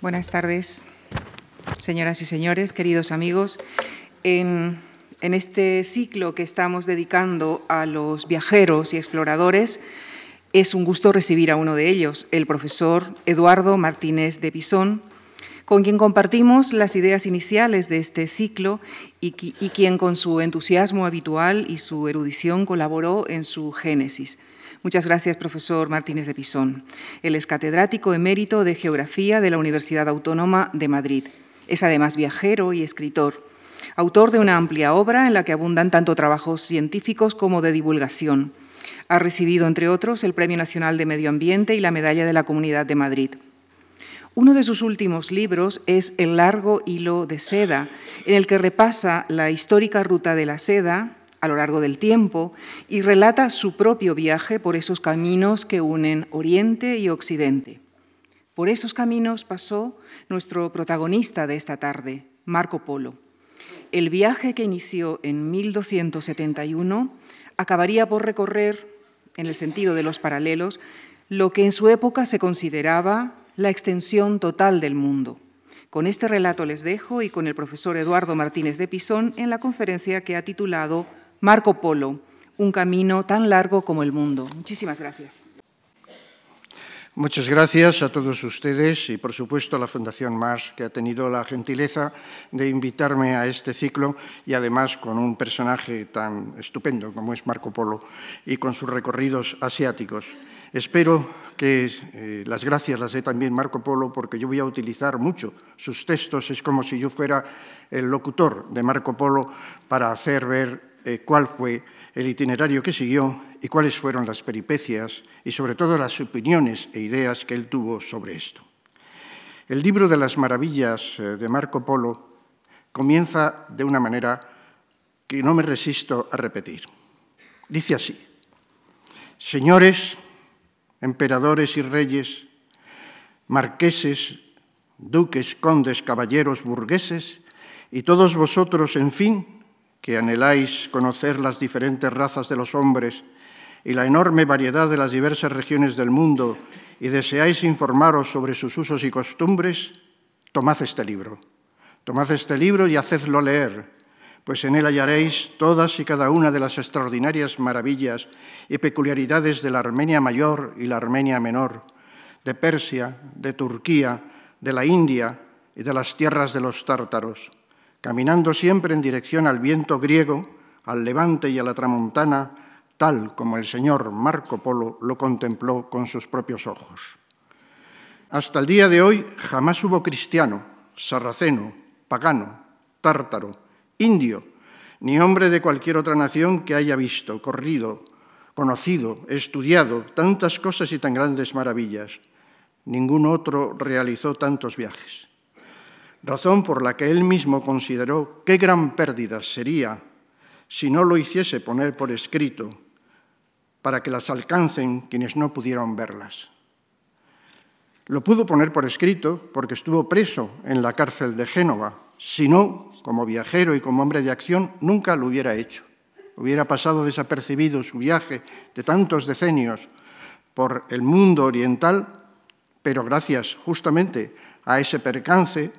Buenas tardes, señoras y señores, queridos amigos. En, este ciclo que estamos dedicando a los viajeros y exploradores, es un gusto recibir a uno de ellos, el profesor Eduardo Martínez de Pisón, con quien compartimos las ideas iniciales de este ciclo y quien con su entusiasmo habitual y su erudición colaboró en su génesis. Muchas gracias, profesor Martínez de Pisón. Él es catedrático emérito de Geografía de la Universidad Autónoma de Madrid. Es además viajero y escritor, autor de una amplia obra en la que abundan tanto trabajos científicos como de divulgación. Ha recibido, entre otros, el Premio Nacional de Medio Ambiente y la Medalla de la Comunidad de Madrid. Uno de sus últimos libros es El largo hilo de seda, en el que repasa la histórica ruta de la seda, a lo largo del tiempo y relata su propio viaje por esos caminos que unen Oriente y Occidente. Por esos caminos pasó nuestro protagonista de esta tarde, Marco Polo. El viaje que inició en 1271 acabaría por recorrer, en el sentido de los paralelos, lo que en su época se consideraba la extensión total del mundo. Con este relato les dejo y con el profesor Eduardo Martínez de Pisón en la conferencia que ha titulado Marco Polo, un camino tan largo como el mundo. Muchísimas gracias. Muchas gracias a todos ustedes y, por supuesto, a la Fundación Mars, que ha tenido la gentileza de invitarme a este ciclo y, además, con un personaje tan estupendo como es Marco Polo y con sus recorridos asiáticos. Espero que eh, las gracias las dé también Marco Polo porque yo voy a utilizar mucho sus textos. Es como si yo fuera el locutor de Marco Polo para hacer ver eh, cuál fue el itinerario que siguió y cuáles fueron las peripecias y sobre todo las opiniones e ideas que él tuvo sobre esto. El libro de las maravillas eh, de Marco Polo comienza de una manera que no me resisto a repetir. Dice así, señores, emperadores y reyes, marqueses, duques, condes, caballeros, burgueses, y todos vosotros, en fin, que anheláis conocer las diferentes razas de los hombres y la enorme variedad de las diversas regiones del mundo y deseáis informaros sobre sus usos y costumbres, tomad este libro. Tomad este libro y hacedlo leer, pues en él hallaréis todas y cada una de las extraordinarias maravillas y peculiaridades de la Armenia Mayor y la Armenia Menor, de Persia, de Turquía, de la India y de las tierras de los tártaros caminando siempre en dirección al viento griego, al levante y a la tramontana, tal como el señor Marco Polo lo contempló con sus propios ojos. Hasta el día de hoy jamás hubo cristiano, sarraceno, pagano, tártaro, indio, ni hombre de cualquier otra nación que haya visto, corrido, conocido, estudiado tantas cosas y tan grandes maravillas. Ningún otro realizó tantos viajes razón por la que él mismo consideró qué gran pérdida sería si no lo hiciese poner por escrito para que las alcancen quienes no pudieron verlas. Lo pudo poner por escrito porque estuvo preso en la cárcel de Génova. Si no, como viajero y como hombre de acción, nunca lo hubiera hecho. Hubiera pasado desapercibido su viaje de tantos decenios por el mundo oriental, pero gracias justamente a ese percance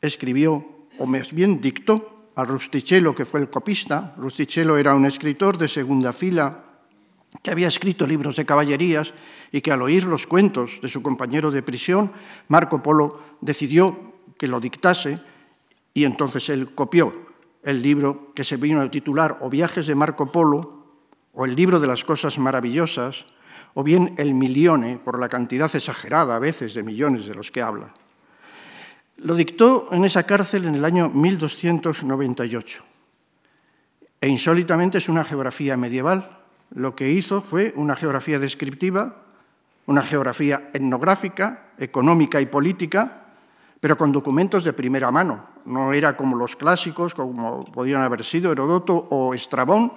escribió, o más bien dictó, al Rustichello, que fue el copista. Rustichello era un escritor de segunda fila que había escrito libros de caballerías y que al oír los cuentos de su compañero de prisión, Marco Polo decidió que lo dictase y entonces él copió el libro que se vino a titular o Viajes de Marco Polo o el libro de las cosas maravillosas o bien el Milione por la cantidad exagerada a veces de millones de los que habla. Lo dictó en esa cárcel en el año 1298. E insólitamente es una geografía medieval. Lo que hizo fue una geografía descriptiva, una geografía etnográfica, económica y política, pero con documentos de primera mano. No era como los clásicos, como podrían haber sido Herodoto o Estrabón,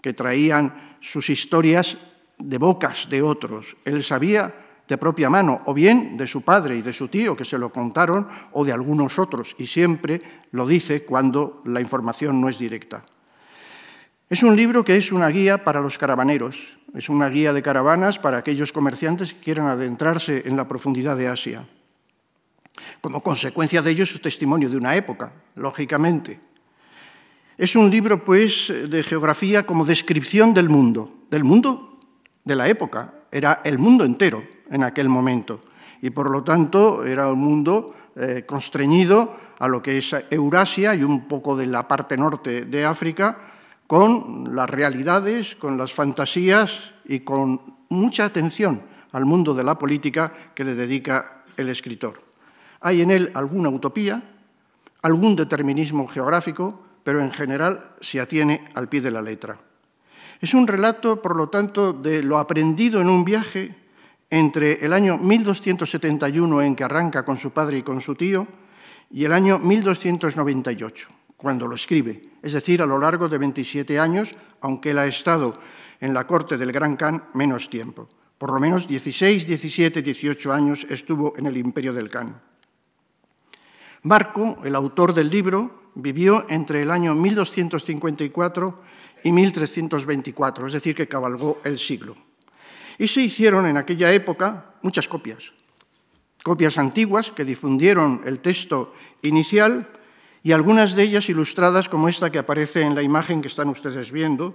que traían sus historias de bocas de otros. Él sabía de propia mano, o bien de su padre y de su tío que se lo contaron, o de algunos otros, y siempre lo dice cuando la información no es directa. Es un libro que es una guía para los caravaneros, es una guía de caravanas para aquellos comerciantes que quieran adentrarse en la profundidad de Asia. Como consecuencia de ello es un testimonio de una época, lógicamente. Es un libro, pues, de geografía como descripción del mundo, del mundo de la época. Era el mundo entero en aquel momento. Y por lo tanto era un mundo eh, constreñido a lo que es Eurasia y un poco de la parte norte de África, con las realidades, con las fantasías y con mucha atención al mundo de la política que le dedica el escritor. Hay en él alguna utopía, algún determinismo geográfico, pero en general se atiene al pie de la letra. Es un relato, por lo tanto, de lo aprendido en un viaje entre el año 1271 en que arranca con su padre y con su tío y el año 1298, cuando lo escribe, es decir, a lo largo de 27 años, aunque él ha estado en la corte del Gran Khan menos tiempo. Por lo menos 16, 17, 18 años estuvo en el imperio del Khan. Marco, el autor del libro, vivió entre el año 1254 y 1324, es decir, que cabalgó el siglo. Y se hicieron en aquella época muchas copias, copias antiguas que difundieron el texto inicial y algunas de ellas ilustradas como esta que aparece en la imagen que están ustedes viendo.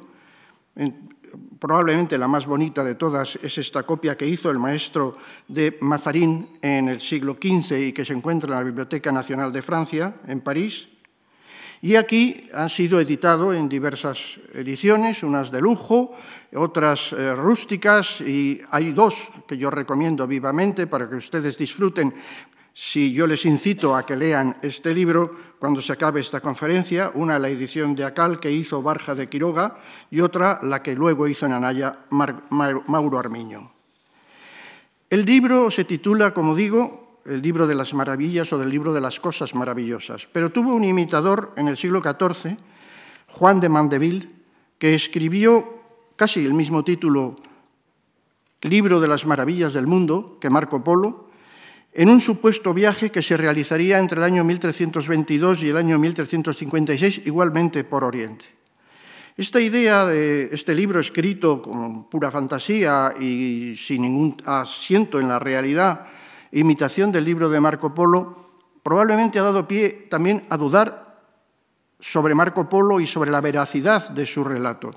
Probablemente la más bonita de todas es esta copia que hizo el maestro de Mazarín en el siglo XV y que se encuentra en la Biblioteca Nacional de Francia, en París. Y aquí han sido editado en diversas ediciones, unas de lujo, otras eh, rústicas, y hay dos que yo recomiendo vivamente para que ustedes disfruten. Si yo les incito a que lean este libro cuando se acabe esta conferencia, una la edición de Acal que hizo Barja de Quiroga y otra la que luego hizo en Anaya Mauro Armiño. El libro se titula, como digo, el libro de las maravillas o del libro de las cosas maravillosas. Pero tuvo un imitador en el siglo XIV, Juan de Mandeville, que escribió casi el mismo título, Libro de las maravillas del mundo, que Marco Polo, en un supuesto viaje que se realizaría entre el año 1322 y el año 1356, igualmente por Oriente. Esta idea de este libro escrito con pura fantasía y sin ningún asiento en la realidad, imitación del libro de Marco Polo, probablemente ha dado pie también a dudar sobre Marco Polo y sobre la veracidad de su relato.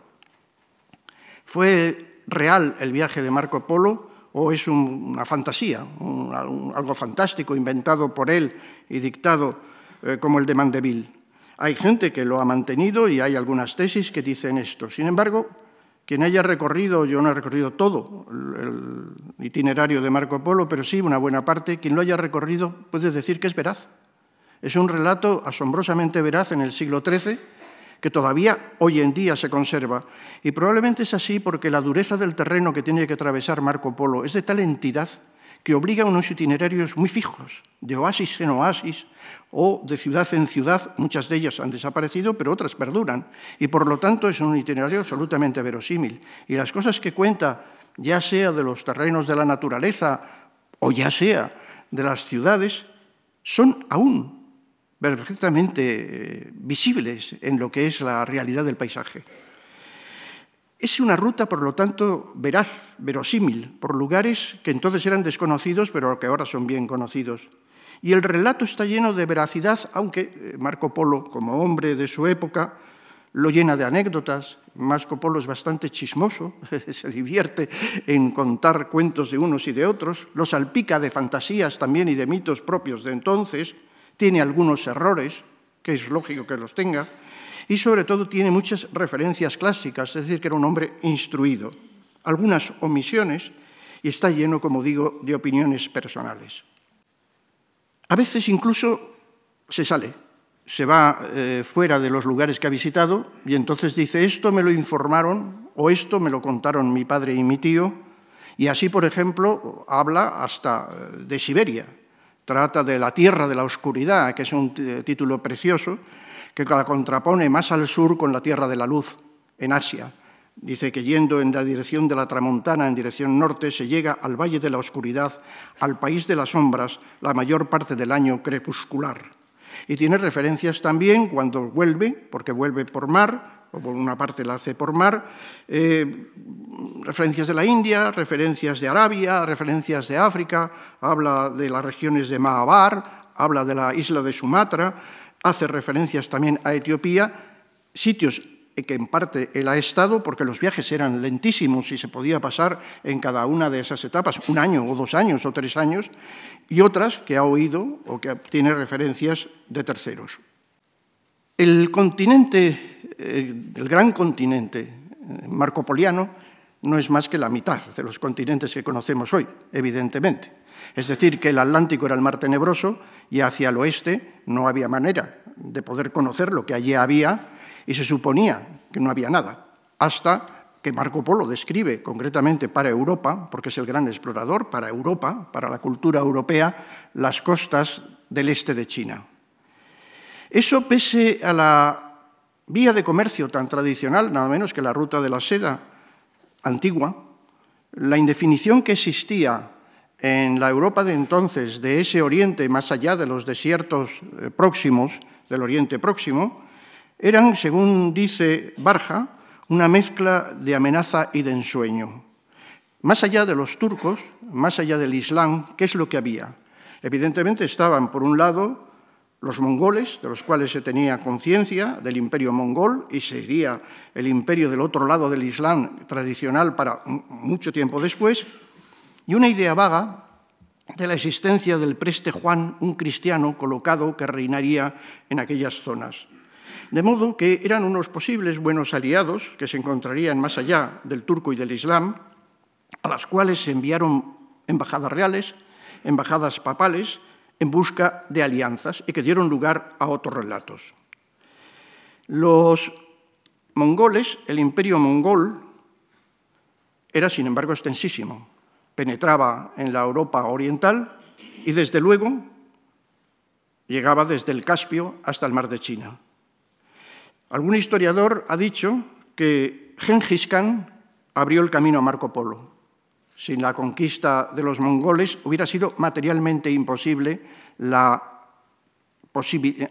¿Fue real el viaje de Marco Polo o es una fantasía, algo fantástico inventado por él y dictado eh, como el de Mandeville? Hay gente que lo ha mantenido y hay algunas tesis que dicen esto. Sin embargo, quien haya recorrido, yo no he recorrido todo el itinerario de Marco Polo, pero sí una buena parte, quien lo haya recorrido puede decir que es veraz. Es un relato asombrosamente veraz en el siglo XIII, que todavía hoy en día se conserva. Y probablemente es así porque la dureza del terreno que tiene que atravesar Marco Polo es de tal entidad que obliga a unos itinerarios muy fijos, de oasis en oasis o de ciudad en ciudad. Muchas de ellas han desaparecido, pero otras perduran. Y por lo tanto es un itinerario absolutamente verosímil. Y las cosas que cuenta, ya sea de los terrenos de la naturaleza o ya sea de las ciudades, son aún perfectamente eh, visibles en lo que es la realidad del paisaje. Es una ruta, por lo tanto, veraz, verosímil, por lugares que entonces eran desconocidos, pero que ahora son bien conocidos. Y el relato está lleno de veracidad, aunque eh, Marco Polo, como hombre de su época, lo llena de anécdotas. Marco Polo es bastante chismoso, se divierte en contar cuentos de unos y de otros, lo salpica de fantasías también y de mitos propios de entonces, tiene algunos errores, que es lógico que los tenga, y sobre todo tiene muchas referencias clásicas, es decir, que era un hombre instruido, algunas omisiones y está lleno, como digo, de opiniones personales. A veces incluso se sale, se va eh, fuera de los lugares que ha visitado y entonces dice, esto me lo informaron o esto me lo contaron mi padre y mi tío, y así, por ejemplo, habla hasta eh, de Siberia. Trata de la tierra de la oscuridad, que es un título precioso, que la contrapone más al sur con la Tierra de la Luz, en Asia. Dice que yendo en la dirección de la Tramontana, en dirección norte, se llega al Valle de la Oscuridad, al país de las sombras, la mayor parte del año crepuscular. Y tiene referencias también cuando vuelve, porque vuelve por mar, o por una parte la hace por mar, eh, referencias de la India, referencias de Arabia, referencias de África, habla de las regiones de Mahabar, habla de la isla de Sumatra, hace referencias también a Etiopía, sitios que en parte él ha estado, porque los viajes eran lentísimos y se podía pasar en cada una de esas etapas un año o dos años o tres años, y otras que ha oído o que tiene referencias de terceros. El continente, eh, el gran continente eh, marcopoliano, no es más que la mitad de los continentes que conocemos hoy, evidentemente. Es decir, que el Atlántico era el mar tenebroso y hacia el oeste no había manera de poder conocer lo que allí había y se suponía que no había nada, hasta que Marco Polo describe concretamente para Europa, porque es el gran explorador, para Europa, para la cultura europea, las costas del este de China. Eso pese a la vía de comercio tan tradicional, nada menos que la ruta de la seda antigua, la indefinición que existía en la Europa de entonces, de ese oriente más allá de los desiertos eh, próximos, del oriente próximo, eran, según dice Barja, una mezcla de amenaza y de ensueño. Más allá de los turcos, más allá del Islam, ¿qué es lo que había? Evidentemente estaban, por un lado, los mongoles, de los cuales se tenía conciencia, del imperio mongol, y sería el imperio del otro lado del Islam tradicional para mucho tiempo después, y una idea vaga de la existencia del preste Juan, un cristiano colocado que reinaría en aquellas zonas. De modo que eran unos posibles buenos aliados que se encontrarían más allá del turco y del islam, a las cuales se enviaron embajadas reales, embajadas papales, en busca de alianzas y que dieron lugar a otros relatos. Los mongoles, el imperio mongol, era sin embargo extensísimo, penetraba en la Europa oriental y desde luego llegaba desde el Caspio hasta el mar de China. Algún historiador ha dicho que Genghis Khan abrió el camino a Marco Polo. Sin la conquista de los mongoles hubiera sido materialmente imposible la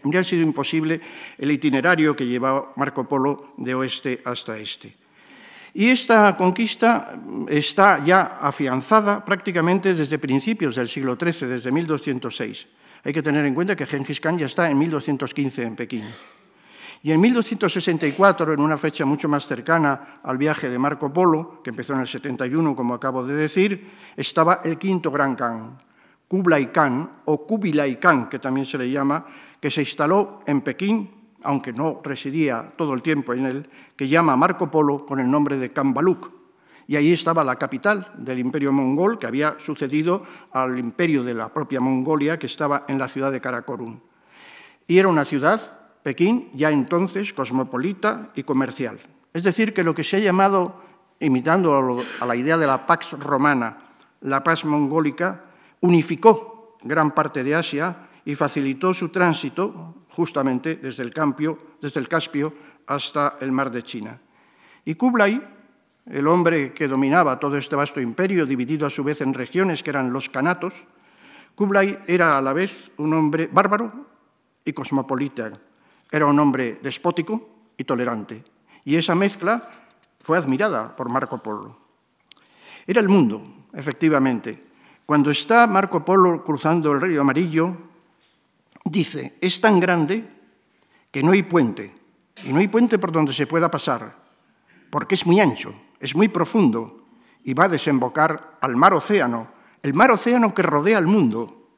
hubiera sido imposible el itinerario que llevaba Marco Polo de oeste hasta este. Y esta conquista está ya afianzada prácticamente desde principios del siglo XIII, desde 1206. Hay que tener en cuenta que Genghis Khan ya está en 1215 en Pekín. Y en 1264, en una fecha mucho más cercana al viaje de Marco Polo, que empezó en el 71, como acabo de decir, estaba el quinto gran Khan, Kublai Khan, o Kubilai Khan, que también se le llama, que se instaló en Pekín, aunque no residía todo el tiempo en él, que llama Marco Polo con el nombre de Kambaluk. Y ahí estaba la capital del imperio mongol, que había sucedido al imperio de la propia Mongolia, que estaba en la ciudad de Karakorum. Y era una ciudad Pekín ya entonces cosmopolita y comercial. Es decir, que lo que se ha llamado, imitando a la idea de la Pax Romana, la paz mongólica, unificó gran parte de Asia y facilitó su tránsito justamente desde el, desde el Caspio hasta el mar de China. Y Kublai, el hombre que dominaba todo este vasto imperio, dividido a su vez en regiones que eran los canatos, Kublai era a la vez un hombre bárbaro y cosmopolita, era un hombre despótico y tolerante, y esa mezcla fue admirada por Marco Polo. Era el mundo, efectivamente. Cuando está Marco Polo cruzando el río Amarillo, dice, es tan grande que no hay puente, y no hay puente por donde se pueda pasar, porque es muy ancho, es muy profundo, y va a desembocar al mar océano, el mar océano que rodea al mundo,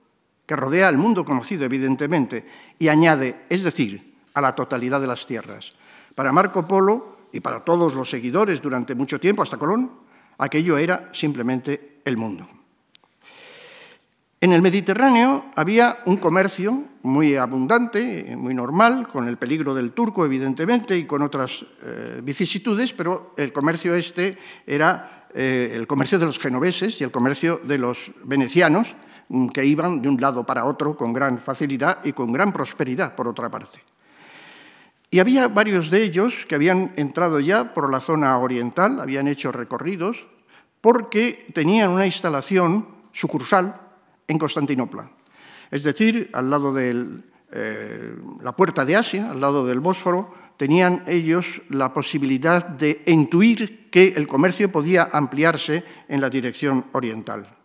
que rodea al mundo conocido, evidentemente, y añade, es decir, a la totalidad de las tierras. Para Marco Polo y para todos los seguidores durante mucho tiempo, hasta Colón, aquello era simplemente el mundo. En el Mediterráneo había un comercio muy abundante, muy normal, con el peligro del turco, evidentemente, y con otras eh, vicisitudes, pero el comercio este era eh, el comercio de los genoveses y el comercio de los venecianos, mm, que iban de un lado para otro con gran facilidad y con gran prosperidad, por otra parte. Y había varios de ellos que habían entrado ya por la zona oriental, habían hecho recorridos, porque tenían una instalación sucursal en Constantinopla. Es decir, al lado de eh, la puerta de Asia, al lado del Bósforo, tenían ellos la posibilidad de intuir que el comercio podía ampliarse en la dirección oriental.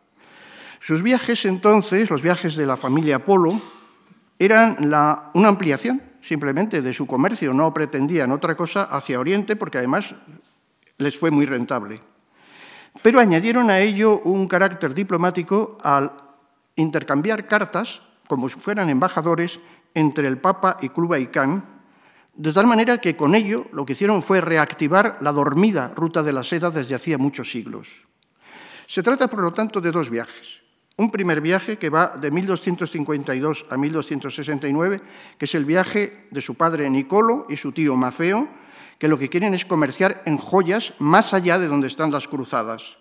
Sus viajes entonces, los viajes de la familia Polo, eran una ampliación simplemente de su comercio, no pretendían otra cosa hacia Oriente porque además les fue muy rentable. Pero añadieron a ello un carácter diplomático al intercambiar cartas, como si fueran embajadores, entre el Papa y Cluba y de tal manera que con ello lo que hicieron fue reactivar la dormida ruta de la seda desde hacía muchos siglos. Se trata, por lo tanto, de dos viajes. Un primer viaje que va de 1252 a 1269, que es el viaje de su padre Nicolo y su tío Mafeo, que lo que quieren es comerciar en joyas más allá de donde están las cruzadas.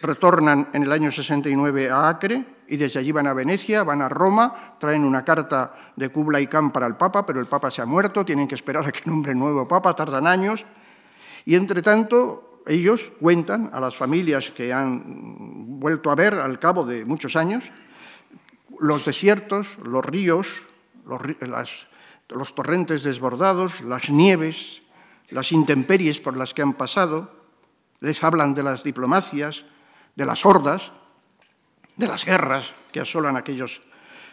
Retornan en el año 69 a Acre, y desde allí van a Venecia, van a Roma, traen una carta de Kublai Khan para el Papa, pero el Papa se ha muerto, tienen que esperar a que nombre nuevo Papa, tardan años, y entre tanto ellos cuentan a las familias que han vuelto a ver al cabo de muchos años los desiertos, los ríos, los, torrentes desbordados, las nieves, las intemperies por las que han pasado, les hablan de las diplomacias, de las hordas, de las guerras que asolan aquellos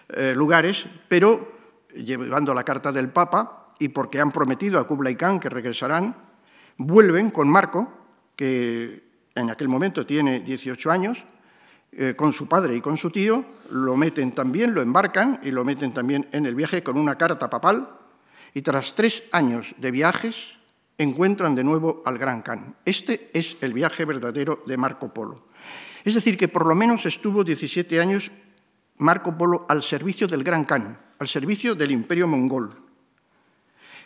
eh, lugares, pero llevando la carta del Papa y porque han prometido a Kublai Khan que regresarán, vuelven con Marco, que en aquel momento tiene 18 años, eh, con su padre y con su tío, lo meten también, lo embarcan y lo meten también en el viaje con una carta papal, y tras tres años de viajes encuentran de nuevo al Gran Khan. Este es el viaje verdadero de Marco Polo. Es decir, que por lo menos estuvo 17 años Marco Polo al servicio del Gran Khan, al servicio del imperio mongol.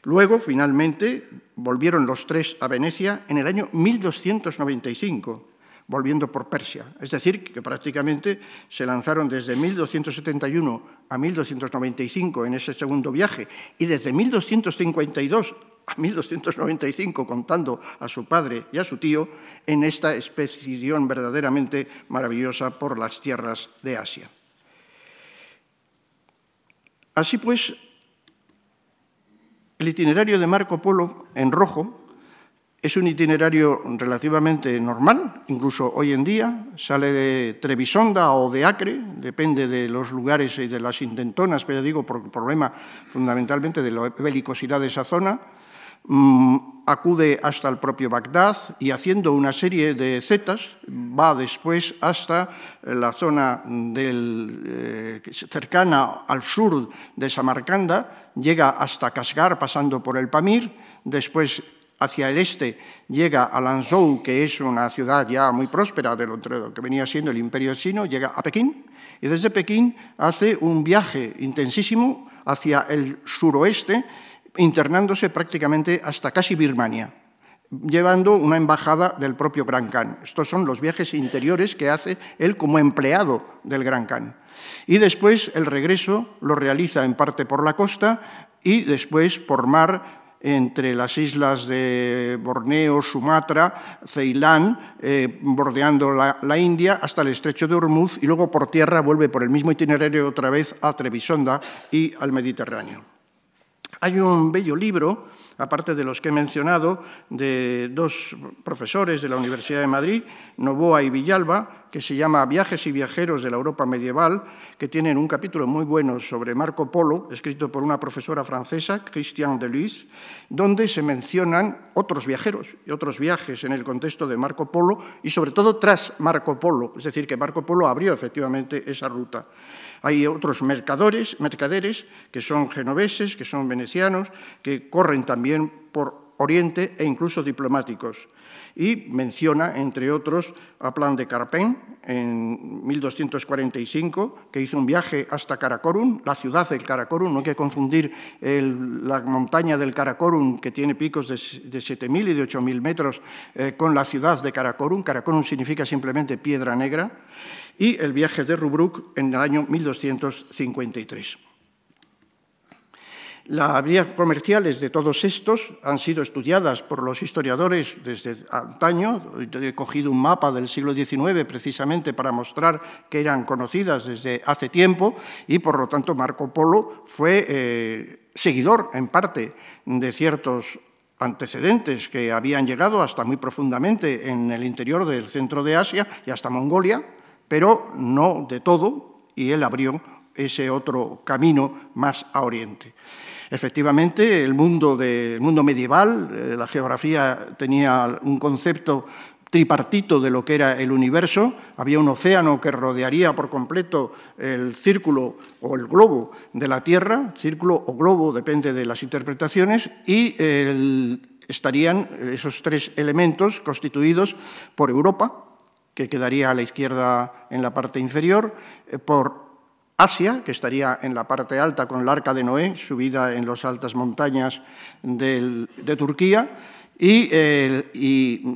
Luego, finalmente, volvieron los tres a Venecia en el año 1295, volviendo por Persia. Es decir, que prácticamente se lanzaron desde 1271 a 1295 en ese segundo viaje y desde 1252 a 1295, contando a su padre y a su tío, en esta expedición verdaderamente maravillosa por las tierras de Asia. Así pues, el itinerario de Marco Polo en rojo es un itinerario relativamente normal, incluso hoy en día. Sale de Trebisonda o de Acre, depende de los lugares y de las intentonas, pero digo por el problema fundamentalmente de la belicosidad de esa zona. Mm, acude hasta el propio Bagdad y haciendo una serie de zetas va después hasta la zona del, eh, cercana al sur de Samarcanda, llega hasta Kasgar pasando por el Pamir, después hacia el este llega a Lanzhou, que es una ciudad ya muy próspera de lo que venía siendo el imperio chino, llega a Pekín y desde Pekín hace un viaje intensísimo hacia el suroeste internándose prácticamente hasta casi Birmania, llevando una embajada del propio Gran Khan. Estos son los viajes interiores que hace él como empleado del Gran Khan. Y después el regreso lo realiza en parte por la costa y después por mar entre las islas de Borneo, Sumatra, Ceilán, eh, bordeando la, la, India hasta el estrecho de Hormuz y luego por tierra vuelve por el mismo itinerario otra vez a Trebisonda y al Mediterráneo. Hay un bello libro, aparte de los que he mencionado, de dos profesores de la Universidad de Madrid, Novoa y Villalba, que se llama Viajes y viajeros de la Europa medieval, que tienen un capítulo muy bueno sobre Marco Polo, escrito por una profesora francesa, Christian Deluise, donde se mencionan otros viajeros y otros viajes en el contexto de Marco Polo y sobre todo tras Marco Polo, es decir, que Marco Polo abrió efectivamente esa ruta. Hay otros mercadores, mercaderes que son genoveses, que son venecianos, que corren también por Oriente e incluso diplomáticos. Y menciona, entre otros, a Plan de Carpen en 1245, que hizo un viaje hasta Karakorum, la ciudad del Karakorum. No hay que confundir la montaña del Karakorum, que tiene picos de, 7.000 y de 8.000 metros, eh, con la ciudad de Karakorum. Karakorum significa simplemente piedra negra y el viaje de Rubruck en el año 1253. Las vías comerciales de todos estos han sido estudiadas por los historiadores desde antaño. He cogido un mapa del siglo XIX precisamente para mostrar que eran conocidas desde hace tiempo y por lo tanto Marco Polo fue eh, seguidor en parte de ciertos antecedentes que habían llegado hasta muy profundamente en el interior del centro de Asia y hasta Mongolia, pero no de todo, y él abrió ese otro camino más a oriente. Efectivamente, el mundo, medieval, eh, la geografía tenía un concepto tripartito de lo que era el universo, había un océano que rodearía por completo el círculo o el globo de la Tierra, círculo o globo depende de las interpretaciones, y estarían esos tres elementos constituidos por Europa, que quedaría a la izquierda en la parte inferior, eh, por Asia, que estaría en la parte alta con el arca de Noé, subida en las altas montañas de Turquía, y,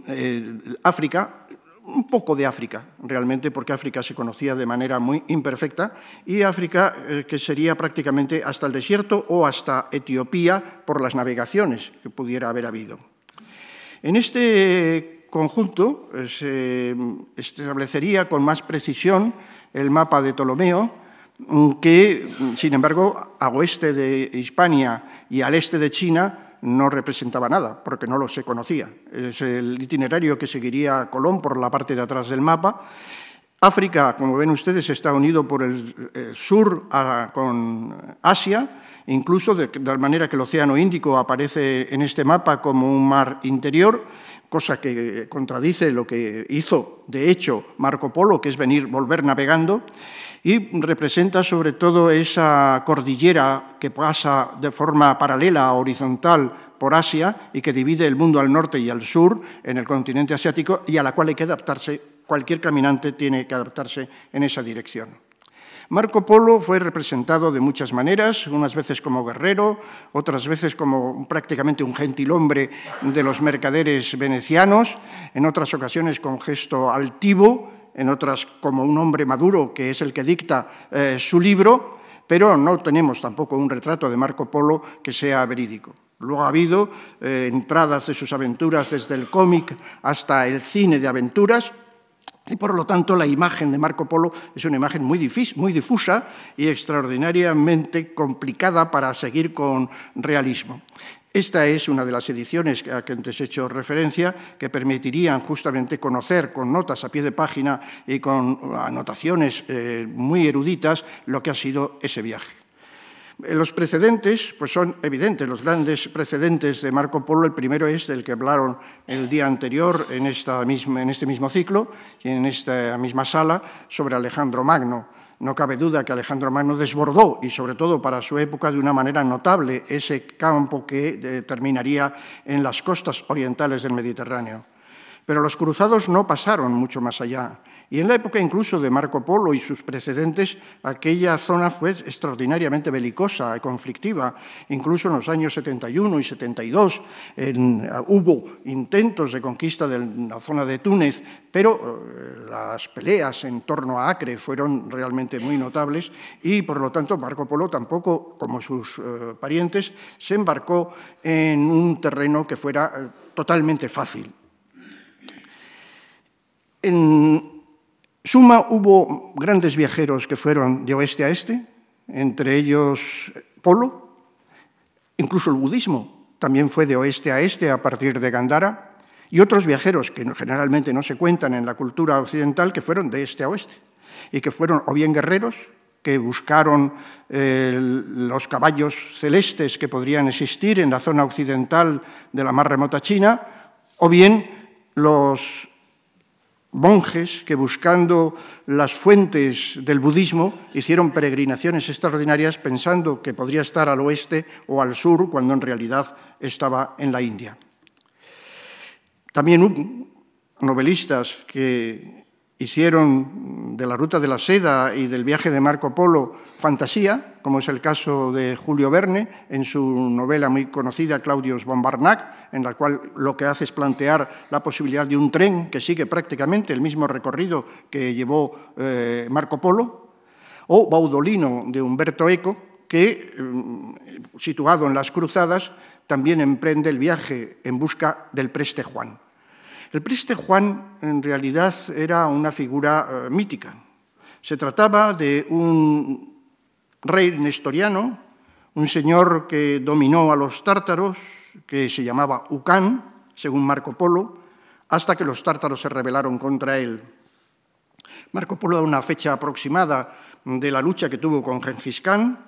África, un poco de África, realmente, porque África se conocía de manera muy imperfecta, y África, eh, que sería prácticamente hasta el desierto o hasta Etiopía por las navegaciones que pudiera haber habido. En este conjunto eh, se establecería con más precisión el mapa de Ptolomeo, que, sin embargo, a oeste de Hispania y al este de China no representaba nada, porque no lo se conocía. Es el itinerario que seguiría Colón por la parte de atrás del mapa. África, como ven ustedes, está unido por el sur con Asia, incluso de tal manera que el Océano Índico aparece en este mapa como un mar interior, cosa que contradice lo que hizo, de hecho, Marco Polo, que es venir, volver navegando y representa sobre todo esa cordillera que pasa de forma paralela, horizontal, por Asia y que divide el mundo al norte y al sur en el continente asiático y a la cual hay que adaptarse, cualquier caminante tiene que adaptarse en esa dirección. Marco Polo fue representado de muchas maneras, unas veces como guerrero, otras veces como prácticamente un gentilhombre de los mercaderes venecianos, en otras ocasiones con gesto altivo, en otras como un hombre maduro que es el que dicta eh, su libro, pero no tenemos tampoco un retrato de Marco Polo que sea verídico. Luego ha habido eh, entradas de sus aventuras desde el cómic hasta el cine de aventuras, y por lo tanto la imagen de Marco Polo es una imagen muy, muy difusa y extraordinariamente complicada para seguir con realismo. Esta es una de las ediciones a que antes he hecho referencia que permitirían justamente conocer con notas a pie de página y con anotaciones eh, muy eruditas lo que ha sido ese viaje. Eh, los precedentes pues son evidentes, los grandes precedentes de Marco Polo. El primero es del que hablaron el día anterior en, esta misma, en este mismo ciclo y en esta misma sala sobre Alejandro Magno. No cabe duda que Alejandro Magno desbordó, y sobre todo para su época, de una manera notable ese campo que eh, terminaría en las costas orientales del Mediterráneo. Pero los cruzados no pasaron mucho más allá. Y en la época incluso de Marco Polo y sus precedentes, aquella zona fue extraordinariamente belicosa y conflictiva. Incluso en los años 71 y 72 hubo intentos de conquista de la zona de Túnez, pero eh, las peleas en torno a Acre fueron realmente muy notables y por lo tanto Marco Polo tampoco, como sus eh, parientes, se embarcó en un terreno que fuera eh, totalmente fácil. En, Suma hubo grandes viajeros que fueron de oeste a este, entre ellos Polo, incluso el budismo también fue de oeste a este a partir de Gandhara, y otros viajeros que generalmente no se cuentan en la cultura occidental que fueron de este a oeste, y que fueron o bien guerreros, que buscaron eh, los caballos celestes que podrían existir en la zona occidental de la más remota China, o bien los monjes que buscando las fuentes del budismo hicieron peregrinaciones extraordinarias pensando que podría estar al oeste o al sur cuando en realidad estaba en la India. También hubo novelistas que hicieron de la ruta de la seda y del viaje de Marco Polo fantasía, como es el caso de Julio Verne en su novela muy conocida Claudius Bombarnac, en la cual lo que hace es plantear la posibilidad de un tren que sigue prácticamente el mismo recorrido que llevó eh, Marco Polo, o Baudolino de Humberto Eco, que, mm, situado en las cruzadas, también emprende el viaje en busca del preste Juan. El preste Juan en realidad era una figura eh, mítica. Se trataba de un rey nestoriano, un señor que dominó a los tártaros, que se llamaba Ucán, según Marco Polo, hasta que los tártaros se rebelaron contra él. Marco Polo da una fecha aproximada de la lucha que tuvo con Gengis Khan.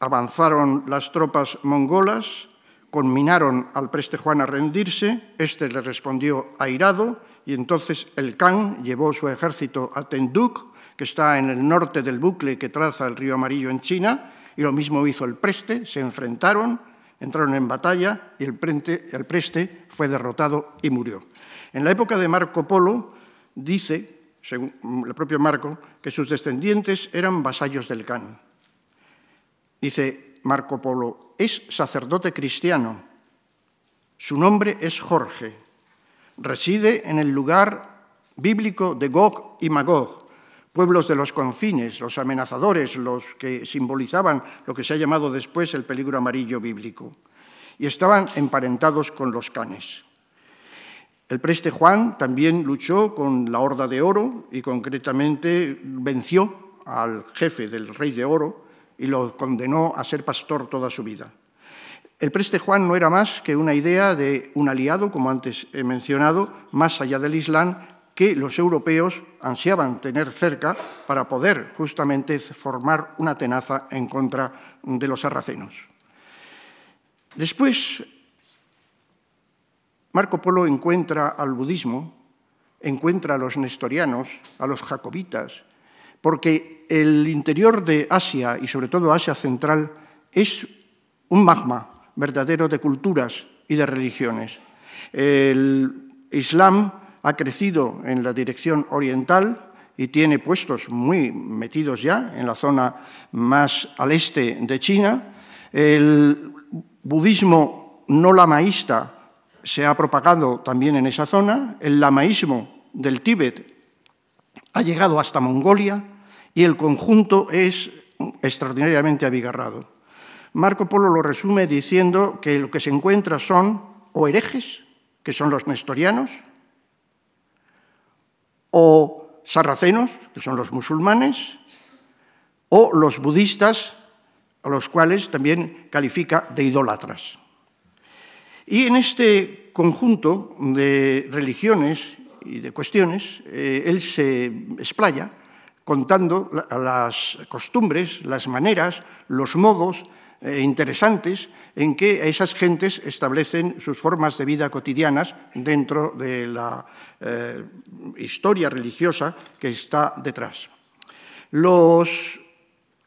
Avanzaron las tropas mongolas, conminaron al preste Juan a rendirse, este le respondió airado y entonces el Khan llevó su ejército a Tenduk, que está en el norte del bucle que traza el río Amarillo en China, y lo mismo hizo el preste, se enfrentaron, entraron en batalla y el, preste fue derrotado y murió. En la época de Marco Polo dice, según el propio Marco, que sus descendientes eran vasallos del Khan. Dice Marco Polo, es sacerdote cristiano, su nombre es Jorge, reside en el lugar bíblico de Gog y Magog, pueblos de los confines, los amenazadores, los que simbolizaban lo que se ha llamado después el peligro amarillo bíblico, y estaban emparentados con los canes. El preste Juan también luchó con la Horda de Oro y concretamente venció al jefe del Rey de Oro y lo condenó a ser pastor toda su vida. El preste Juan no era más que una idea de un aliado, como antes he mencionado, más allá del Islam, que los europeos ansiaban tener cerca para poder justamente formar una tenaza en contra de los sarracenos. Después, Marco Polo encuentra al budismo, encuentra a los nestorianos, a los jacobitas, porque el interior de Asia y sobre todo Asia Central es un magma verdadero de culturas y de religiones. El Islam ha crecido en la dirección oriental y tiene puestos muy metidos ya en la zona más al este de China. El budismo no lamaísta se ha propagado también en esa zona. El lamaísmo del Tíbet ha llegado hasta Mongolia y el conjunto es extraordinariamente abigarrado. Marco Polo lo resume diciendo que lo que se encuentra son o herejes, que son los nestorianos, o sarracenos, que son los musulmanes, o los budistas, a los cuales también califica de idólatras. Y en este conjunto de religiones y de cuestiones, eh, él se explaya contando las costumbres, las maneras, los modos eh, interesantes en que esas gentes establecen sus formas de vida cotidianas dentro de la eh, historia religiosa que está detrás. Los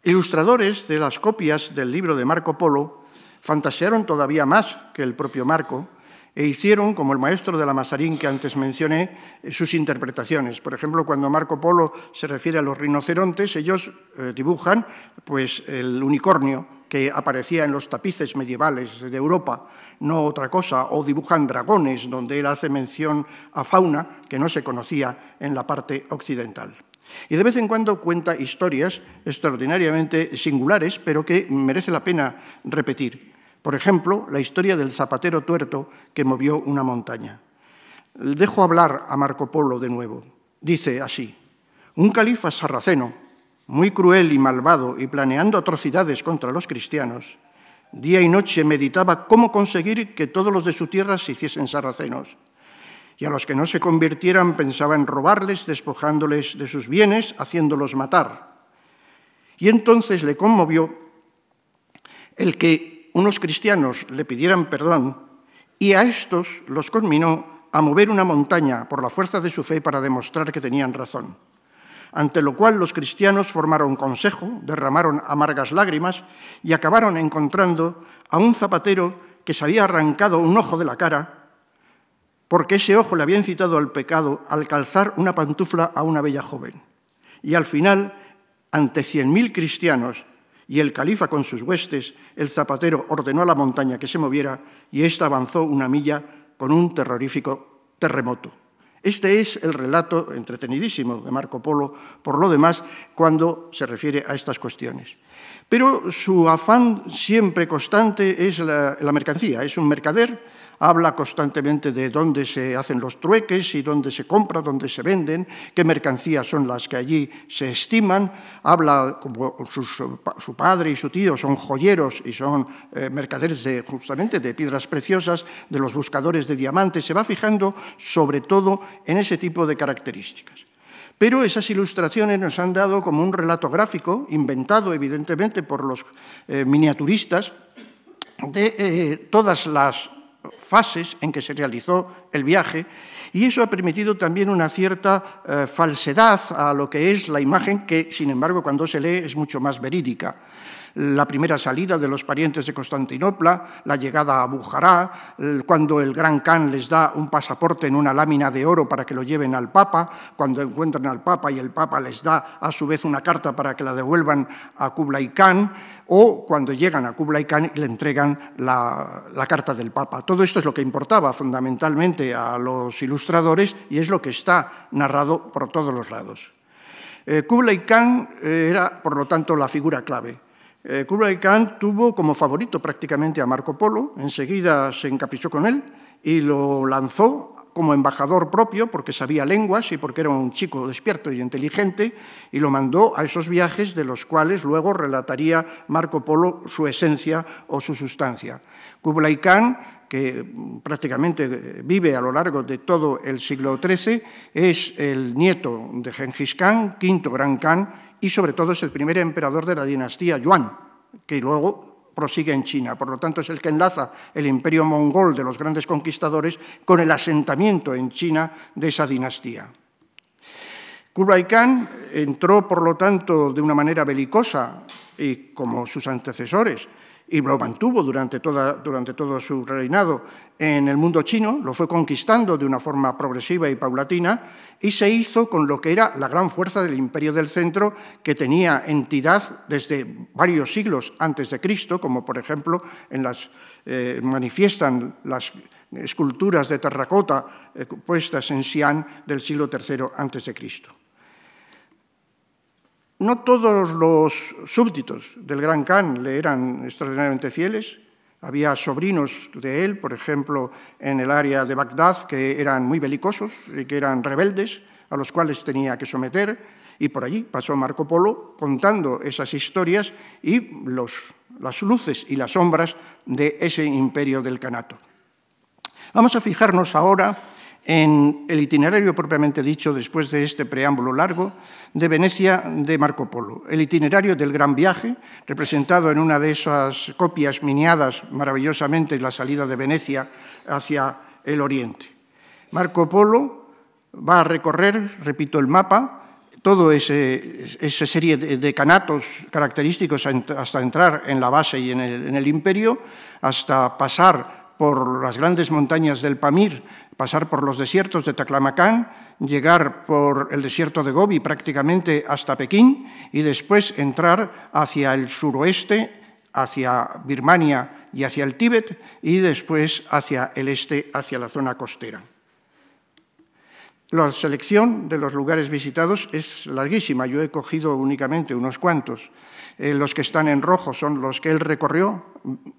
ilustradores de las copias del libro de Marco Polo fantasearon todavía más que el propio Marco e hicieron, como el maestro de la Masarín que antes mencioné, sus interpretaciones. Por ejemplo, cuando Marco Polo se refiere a los rinocerontes, ellos eh, dibujan pues, el unicornio que aparecía en los tapices medievales de Europa, no otra cosa, o dibujan dragones, donde él hace mención a fauna que no se conocía en la parte occidental. Y de vez en cuando cuenta historias extraordinariamente singulares, pero que merece la pena repetir. Por ejemplo, la historia del zapatero tuerto que movió una montaña. Dejo hablar a Marco Polo de nuevo. Dice así, un califa sarraceno, muy cruel y malvado y planeando atrocidades contra los cristianos, día y noche meditaba cómo conseguir que todos los de su tierra se hiciesen sarracenos. Y a los que no se convirtieran pensaba en robarles, despojándoles de sus bienes, haciéndolos matar. Y entonces le conmovió el que unos cristianos le pidieran perdón y a estos los conminó a mover una montaña por la fuerza de su fe para demostrar que tenían razón. Ante lo cual los cristianos formaron consejo, derramaron amargas lágrimas y acabaron encontrando a un zapatero que se había arrancado un ojo de la cara porque ese ojo le había incitado al pecado al calzar una pantufla a una bella joven. Y al final, ante cien mil cristianos y el califa con sus huestes, el zapatero ordenó a la montaña que se moviera y ésta avanzó una milla con un terrorífico terremoto. Este es el relato entretenidísimo de Marco Polo, por lo demás, cuando se refiere a estas cuestiones. Pero su afán siempre constante es la, la mercancía, es un mercader habla constantemente de dónde se hacen los trueques y dónde se compra, dónde se venden, qué mercancías son las que allí se estiman, habla como su padre y su tío son joyeros y son eh, mercaderes de, justamente de piedras preciosas, de los buscadores de diamantes, se va fijando sobre todo en ese tipo de características. Pero esas ilustraciones nos han dado como un relato gráfico, inventado evidentemente por los eh, miniaturistas, de eh, todas las fases en que se realizó el viaje y eso ha permitido también una cierta eh, falsedad a lo que es la imagen que, sin embargo, cuando se lee es mucho más verídica la primera salida de los parientes de Constantinopla, la llegada a Bujará, cuando el gran Khan les da un pasaporte en una lámina de oro para que lo lleven al Papa, cuando encuentran al Papa y el Papa les da a su vez una carta para que la devuelvan a Kublai Khan, o cuando llegan a Kublai Khan y le entregan la, carta del Papa. Todo esto es lo que importaba fundamentalmente a los ilustradores y es lo que está narrado por todos los lados. Eh, Kublai Khan eh, era, por lo tanto, la figura clave. Eh, Kublai Khan tuvo como favorito prácticamente a Marco Polo, enseguida se encaprichó con él y lo lanzó como embajador propio porque sabía lenguas y porque era un chico despierto y inteligente y lo mandó a esos viajes de los cuales luego relataría Marco Polo su esencia o su sustancia. Kublai Khan que prácticamente vive a lo largo de todo el siglo XIII, es el nieto de Genghis Khan, quinto gran Khan, y sobre todo es el primer emperador de la dinastía Yuan, que luego prosigue en China. Por lo tanto, es el que enlaza el imperio mongol de los grandes conquistadores con el asentamiento en China de esa dinastía. Kublai Khan entró, por lo tanto, de una manera belicosa y como sus antecesores y lo mantuvo durante, todo su reinado en el mundo chino, lo fue conquistando de una forma progresiva y paulatina y se hizo con lo que era la gran fuerza del imperio del centro que tenía entidad desde varios siglos antes de Cristo, como por ejemplo en las, eh, manifiestan las esculturas de terracota eh, puestas en Xi'an del siglo III antes de Cristo. No todos los súbditos del gran Khan le eran extraordinariamente fieles. Había sobrinos de él, por ejemplo, en el área de Bagdad, que eran muy belicosos y que eran rebeldes, a los cuales tenía que someter. Y por allí pasó Marco Polo contando esas historias y las luces y las sombras de ese imperio del Canato. Vamos a fijarnos ahora en el itinerario propiamente dicho, después de este preámbulo largo, de Venecia de Marco Polo. El itinerario del gran viaje, representado en una de esas copias miniadas maravillosamente la salida de Venecia hacia el oriente. Marco Polo va a recorrer, repito el mapa, toda esa serie de, canatos característicos hasta entrar en la base y en el imperio, hasta pasar por las grandes montañas del Pamir pasar por los desiertos de Taclamacán, llegar por el desierto de Gobi prácticamente hasta Pekín y después entrar hacia el suroeste, hacia Birmania y hacia el Tíbet y después hacia el este, hacia la zona costera. La selección de los lugares visitados es larguísima, yo he cogido únicamente unos cuantos. Eh, los que están en rojo son los que él recorrió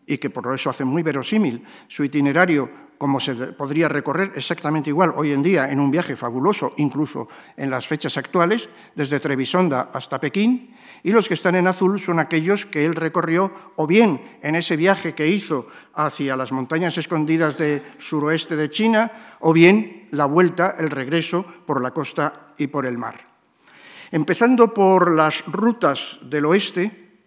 y que por eso hacen muy verosímil su itinerario como se podría recorrer exactamente igual hoy en día en un viaje fabuloso, incluso en las fechas actuales, desde Trebisonda hasta Pekín, y los que están en azul son aquellos que él recorrió o bien en ese viaje que hizo hacia las montañas escondidas del suroeste de China, o bien la vuelta, el regreso por la costa y por el mar. Empezando por las rutas del oeste,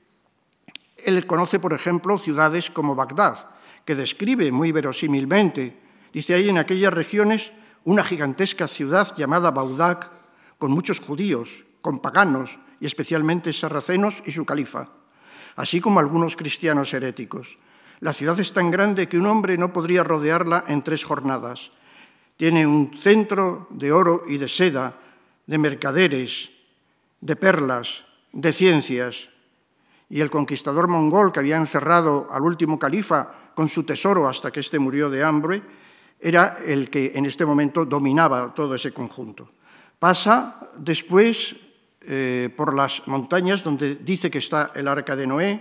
él conoce, por ejemplo, ciudades como Bagdad, que describe muy verosímilmente. Dice ahí en aquellas regiones una gigantesca ciudad llamada Baudak, con muchos judíos, con paganos y especialmente sarracenos y su califa, así como algunos cristianos heréticos. La ciudad es tan grande que un hombre no podría rodearla en tres jornadas. Tiene un centro de oro y de seda, de mercaderes, de perlas, de ciencias. Y el conquistador mongol que había encerrado al último califa con su tesoro hasta que éste murió de hambre, era el que en este momento dominaba todo ese conjunto. Pasa después eh, por las montañas donde dice que está el arca de Noé,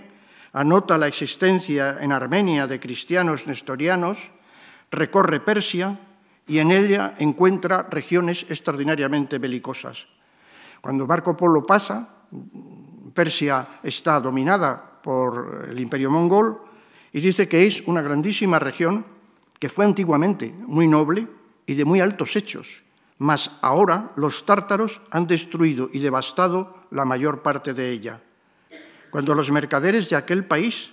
anota la existencia en Armenia de cristianos nestorianos, recorre Persia y en ella encuentra regiones extraordinariamente belicosas. Cuando Marco Polo pasa, Persia está dominada por el imperio mongol y dice que es una grandísima región que fue antiguamente muy noble y de muy altos hechos, mas ahora los tártaros han destruido y devastado la mayor parte de ella. Cuando los mercaderes de aquel país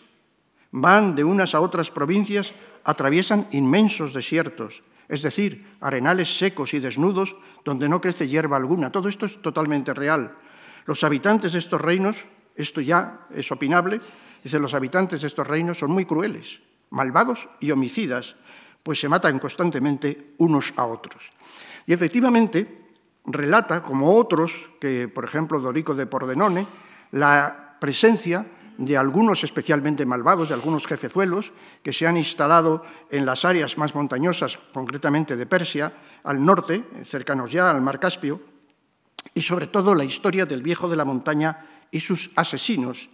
van de unas a otras provincias, atraviesan inmensos desiertos, es decir, arenales secos y desnudos donde no crece hierba alguna. Todo esto es totalmente real. Los habitantes de estos reinos, esto ya es opinable, dice, los habitantes de estos reinos son muy crueles, malvados y homicidas, pues se matan constantemente unos a otros. Y efectivamente relata, como otros, que por ejemplo Dorico de Pordenone, la presencia de algunos especialmente malvados, de algunos jefezuelos, que se han instalado en las áreas más montañosas, concretamente de Persia, al norte, cercanos ya al mar Caspio, y sobre todo la historia del viejo de la montaña y sus asesinos,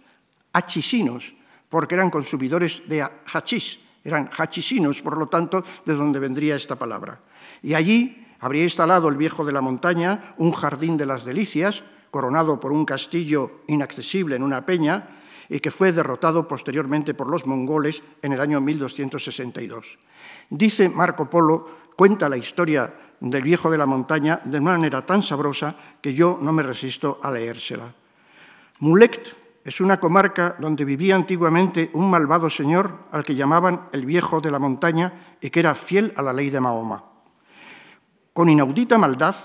hachisinos, porque eran consumidores de hachís, eran hachisinos, por lo tanto, de donde vendría esta palabra. Y allí habría instalado el viejo de la montaña un jardín de las delicias, coronado por un castillo inaccesible en una peña, y que fue derrotado posteriormente por los mongoles en el año 1262. Dice Marco Polo, cuenta la historia del viejo de la montaña de una manera tan sabrosa que yo no me resisto a leérsela. Mulekt es una comarca donde vivía antiguamente un malvado señor al que llamaban el viejo de la montaña y que era fiel a la ley de Mahoma. Con inaudita maldad,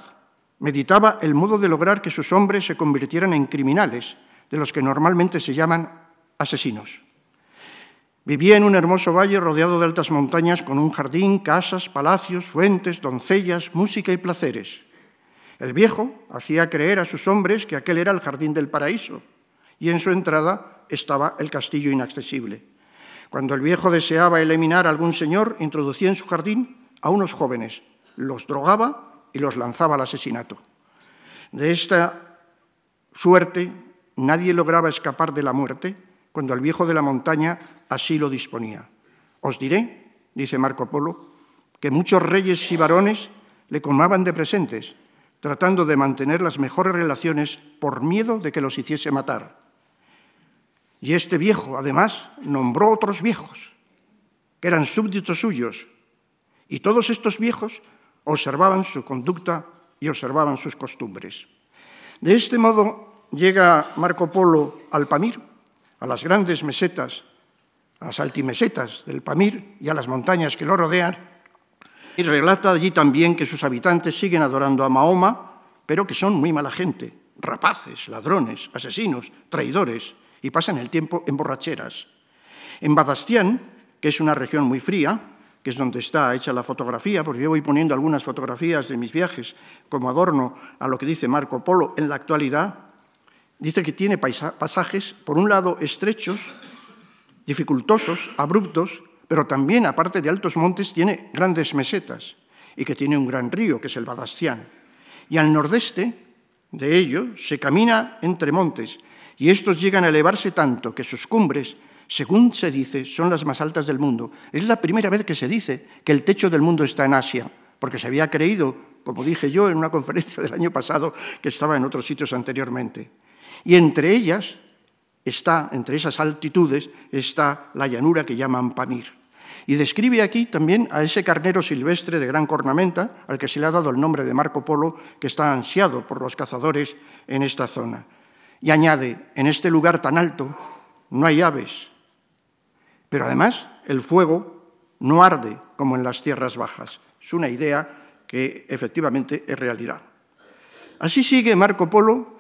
meditaba el modo de lograr que sus hombres se convirtieran en criminales, de los que normalmente se llaman asesinos. Vivía en un hermoso valle rodeado de altas montañas con un jardín, casas, palacios, fuentes, doncellas, música y placeres. El viejo hacía creer a sus hombres que aquel era el jardín del paraíso y en su entrada estaba el castillo inaccesible. Cuando el viejo deseaba eliminar a algún señor, introducía en su jardín a unos jóvenes, los drogaba y los lanzaba al asesinato. De esta suerte nadie lograba escapar de la muerte cuando el viejo de la montaña así lo disponía. Os diré, dice Marco Polo, que muchos reyes y varones le colmaban de presentes, tratando de mantener las mejores relaciones por miedo de que los hiciese matar. Y este viejo, además, nombró otros viejos, que eran súbditos suyos, y todos estos viejos observaban su conducta y observaban sus costumbres. De este modo, llega Marco Polo al Pamir, a las grandes mesetas, a las altimesetas del Pamir y a las montañas que lo rodean, y relata allí también que sus habitantes siguen adorando a Mahoma, pero que son muy mala gente, rapaces, ladrones, asesinos, traidores, y pasan el tiempo en borracheras. En Badastián, que es una región muy fría, que es donde está hecha la fotografía, porque yo voy poniendo algunas fotografías de mis viajes como adorno a lo que dice Marco Polo en la actualidad, dice que tiene pasajes, por un lado, estrechos, dificultosos, abruptos, pero también, aparte de altos montes, tiene grandes mesetas y que tiene un gran río, que es el Badastián. Y al nordeste de ello se camina entre montes, y estos llegan a elevarse tanto que sus cumbres, según se dice, son las más altas del mundo. Es la primera vez que se dice que el techo del mundo está en Asia, porque se había creído, como dije yo en una conferencia del año pasado, que estaba en otros sitios anteriormente. Y entre ellas está, entre esas altitudes, está la llanura que llaman Pamir. Y describe aquí también a ese carnero silvestre de gran cornamenta, al que se le ha dado el nombre de Marco Polo, que está ansiado por los cazadores en esta zona. Y añade, en este lugar tan alto no hay aves, pero además el fuego no arde como en las tierras bajas. Es una idea que efectivamente es realidad. Así sigue Marco Polo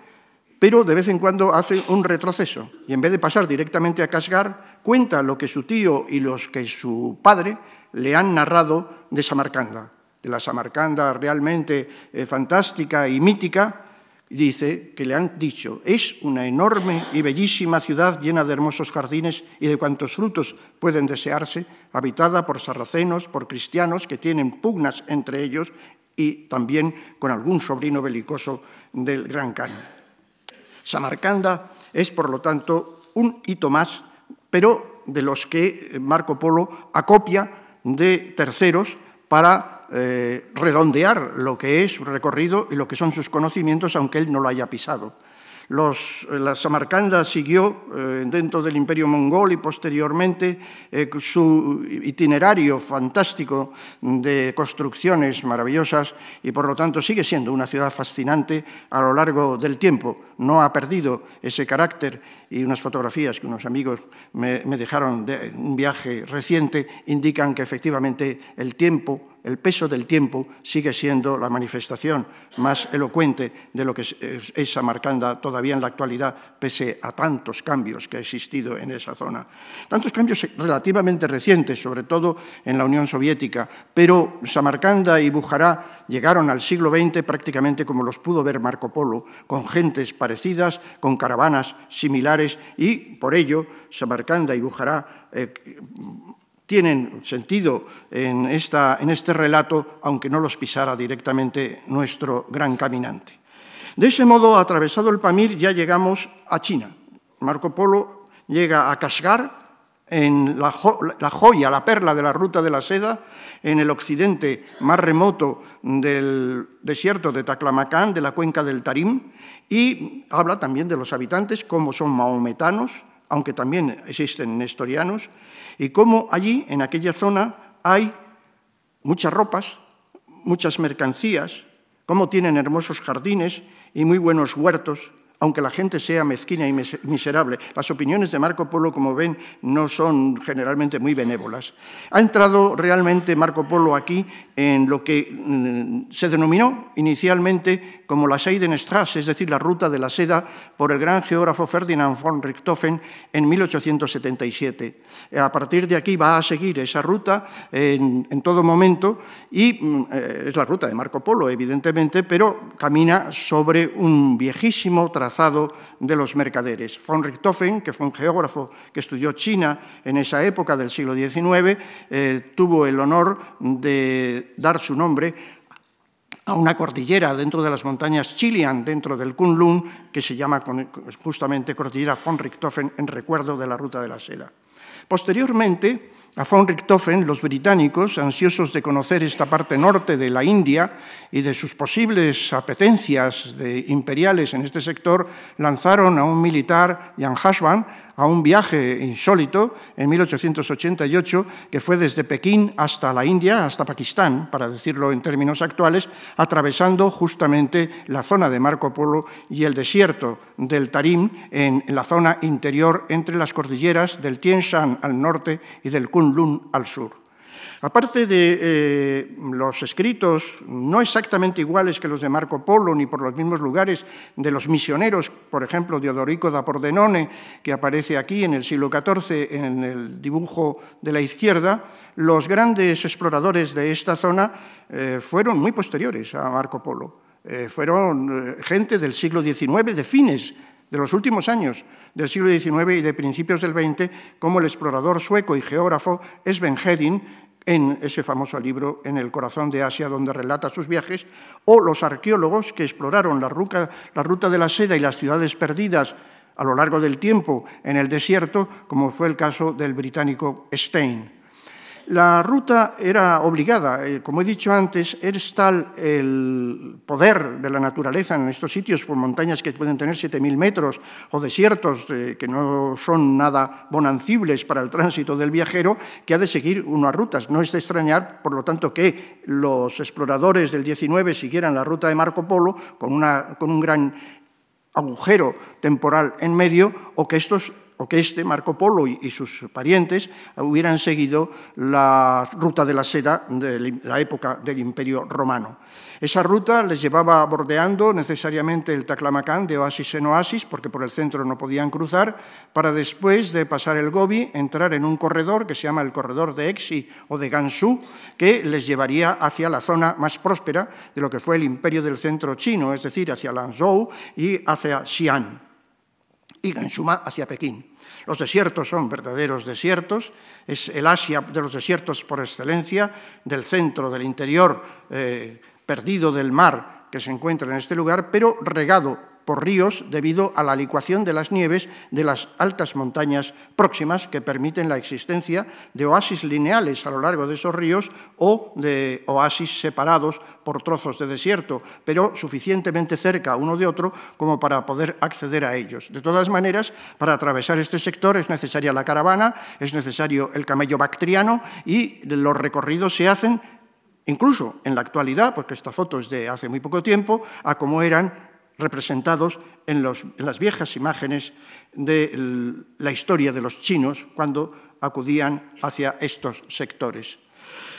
pero de vez en cuando hace un retroceso y en vez de pasar directamente a Casgar, cuenta lo que su tío y los que su padre le han narrado de Samarcanda, de la Samarcanda realmente eh, fantástica y mítica, dice que le han dicho, es una enorme y bellísima ciudad llena de hermosos jardines y de cuantos frutos pueden desearse, habitada por sarracenos, por cristianos que tienen pugnas entre ellos y también con algún sobrino belicoso del Gran Khan. Samarcanda es, por lo tanto, un hito más, pero de los que Marco Polo acopia de terceros para eh, redondear lo que es su recorrido y lo que son sus conocimientos, aunque él no lo haya pisado. Los, eh, la Samarcanda siguió eh, dentro del imperio mongol y posteriormente su itinerario fantástico de construcciones maravillosas y por lo tanto sigue siendo una ciudad fascinante a lo largo del tiempo. No ha perdido ese carácter y unas fotografías que unos amigos me, dejaron de un viaje reciente indican que efectivamente el tiempo el peso del tiempo sigue siendo la manifestación más elocuente de lo que es Samarcanda todavía en la actualidad, pese a tantos cambios que ha existido en esa zona. Tantos cambios relativamente recientes, sobre todo en la Unión Soviética, pero Samarcanda y Bujará llegaron al siglo XX prácticamente como los pudo ver Marco Polo, con gentes parecidas, con caravanas similares y por ello Samarcanda y Bujará eh, tienen sentido en, esta, en este relato, aunque no los pisara directamente nuestro gran caminante. De ese modo, atravesado el Pamir, ya llegamos a China. Marco Polo llega a Kashgar, en la, joya, la perla de la ruta de la seda, en el occidente más remoto del desierto de Taclamacán, de la cuenca del Tarim, y habla también de los habitantes, cómo son maometanos, aunque también existen nestorianos, y cómo allí, en aquella zona, hay muchas ropas, muchas mercancías, cómo tienen hermosos jardines y muy buenos huertos, aunque la gente sea mezquina y miserable. Las opiniones de Marco Polo, como ven, no son generalmente muy benévolas. Ha entrado realmente Marco Polo aquí en lo que mm, se denominó inicialmente como la Seidenstraße, es decir, la ruta de la seda, por el gran geógrafo Ferdinand von Richthofen en 1877. A partir de aquí va a seguir esa ruta en, todo momento y mm, es la ruta de Marco Polo, evidentemente, pero camina sobre un viejísimo trazado de los mercaderes. Von Richthofen, que fue un geógrafo que estudió China en esa época del siglo XIX, eh, tuvo el honor de dar su nombre a una cordillera dentro de las montañas Chilian, dentro del Kunlun, que se llama justamente Cordillera von Richthofen en recuerdo de la Ruta de la Seda. Posteriormente, a von Richthofen, los británicos, ansiosos de conocer esta parte norte de la India y de sus posibles apetencias imperiales en este sector, lanzaron a un militar, Jan Hashban, a un viaje insólito en 1888 que fue desde Pekín hasta la India, hasta Pakistán, para decirlo en términos actuales, atravesando justamente la zona de Marco Polo y el desierto del Tarim en la zona interior entre las cordilleras del Tien Shan al norte y del Al sur. Aparte de eh, los escritos no exactamente iguales que los de Marco Polo, ni por los mismos lugares de los misioneros, por ejemplo, de Odorico da Pordenone, que aparece aquí en el siglo XIV en el dibujo de la izquierda, los grandes exploradores de esta zona eh, fueron muy posteriores a Marco Polo. Eh, fueron gente del siglo XIX, de fines de los últimos años del siglo XIX y de principios del XX, como el explorador sueco y geógrafo Sven Hedin, en ese famoso libro En el corazón de Asia, donde relata sus viajes, o los arqueólogos que exploraron la ruta, la ruta de la seda y las ciudades perdidas a lo largo del tiempo en el desierto, como fue el caso del británico Stein. La ruta era obligada, eh, como he dicho antes, es tal el poder de la naturaleza en estos sitios, por montañas que pueden tener 7.000 metros o desiertos eh, que no son nada bonancibles para el tránsito del viajero, que ha de seguir unas rutas. No es de extrañar, por lo tanto, que los exploradores del 19 siguieran la ruta de Marco Polo con, una, con un gran agujero temporal en medio o que estos o que este, Marco Polo y, sus parientes, hubieran seguido la ruta de la seda de la época del Imperio Romano. Esa ruta les llevaba bordeando necesariamente el Taclamacán de oasis en oasis, porque por el centro no podían cruzar, para después de pasar el Gobi entrar en un corredor que se llama el corredor de Exi o de Gansu, que les llevaría hacia la zona más próspera de lo que fue el imperio del centro chino, es decir, hacia Lanzhou y hacia Xi'an y en suma hacia Pekín. Los desiertos son verdaderos desiertos, es el Asia de los desiertos por excelencia, del centro, del interior, eh, perdido del mar que se encuentra en este lugar, pero regado por ríos debido a la licuación de las nieves de las altas montañas próximas que permiten la existencia de oasis lineales a lo largo de esos ríos o de oasis separados por trozos de desierto, pero suficientemente cerca uno de otro como para poder acceder a ellos. De todas maneras, para atravesar este sector es necesaria la caravana, es necesario el camello bactriano y los recorridos se hacen incluso en la actualidad, porque esta foto es de hace muy poco tiempo, a cómo eran representados en, las viejas imágenes de la historia de los chinos cuando acudían hacia estos sectores.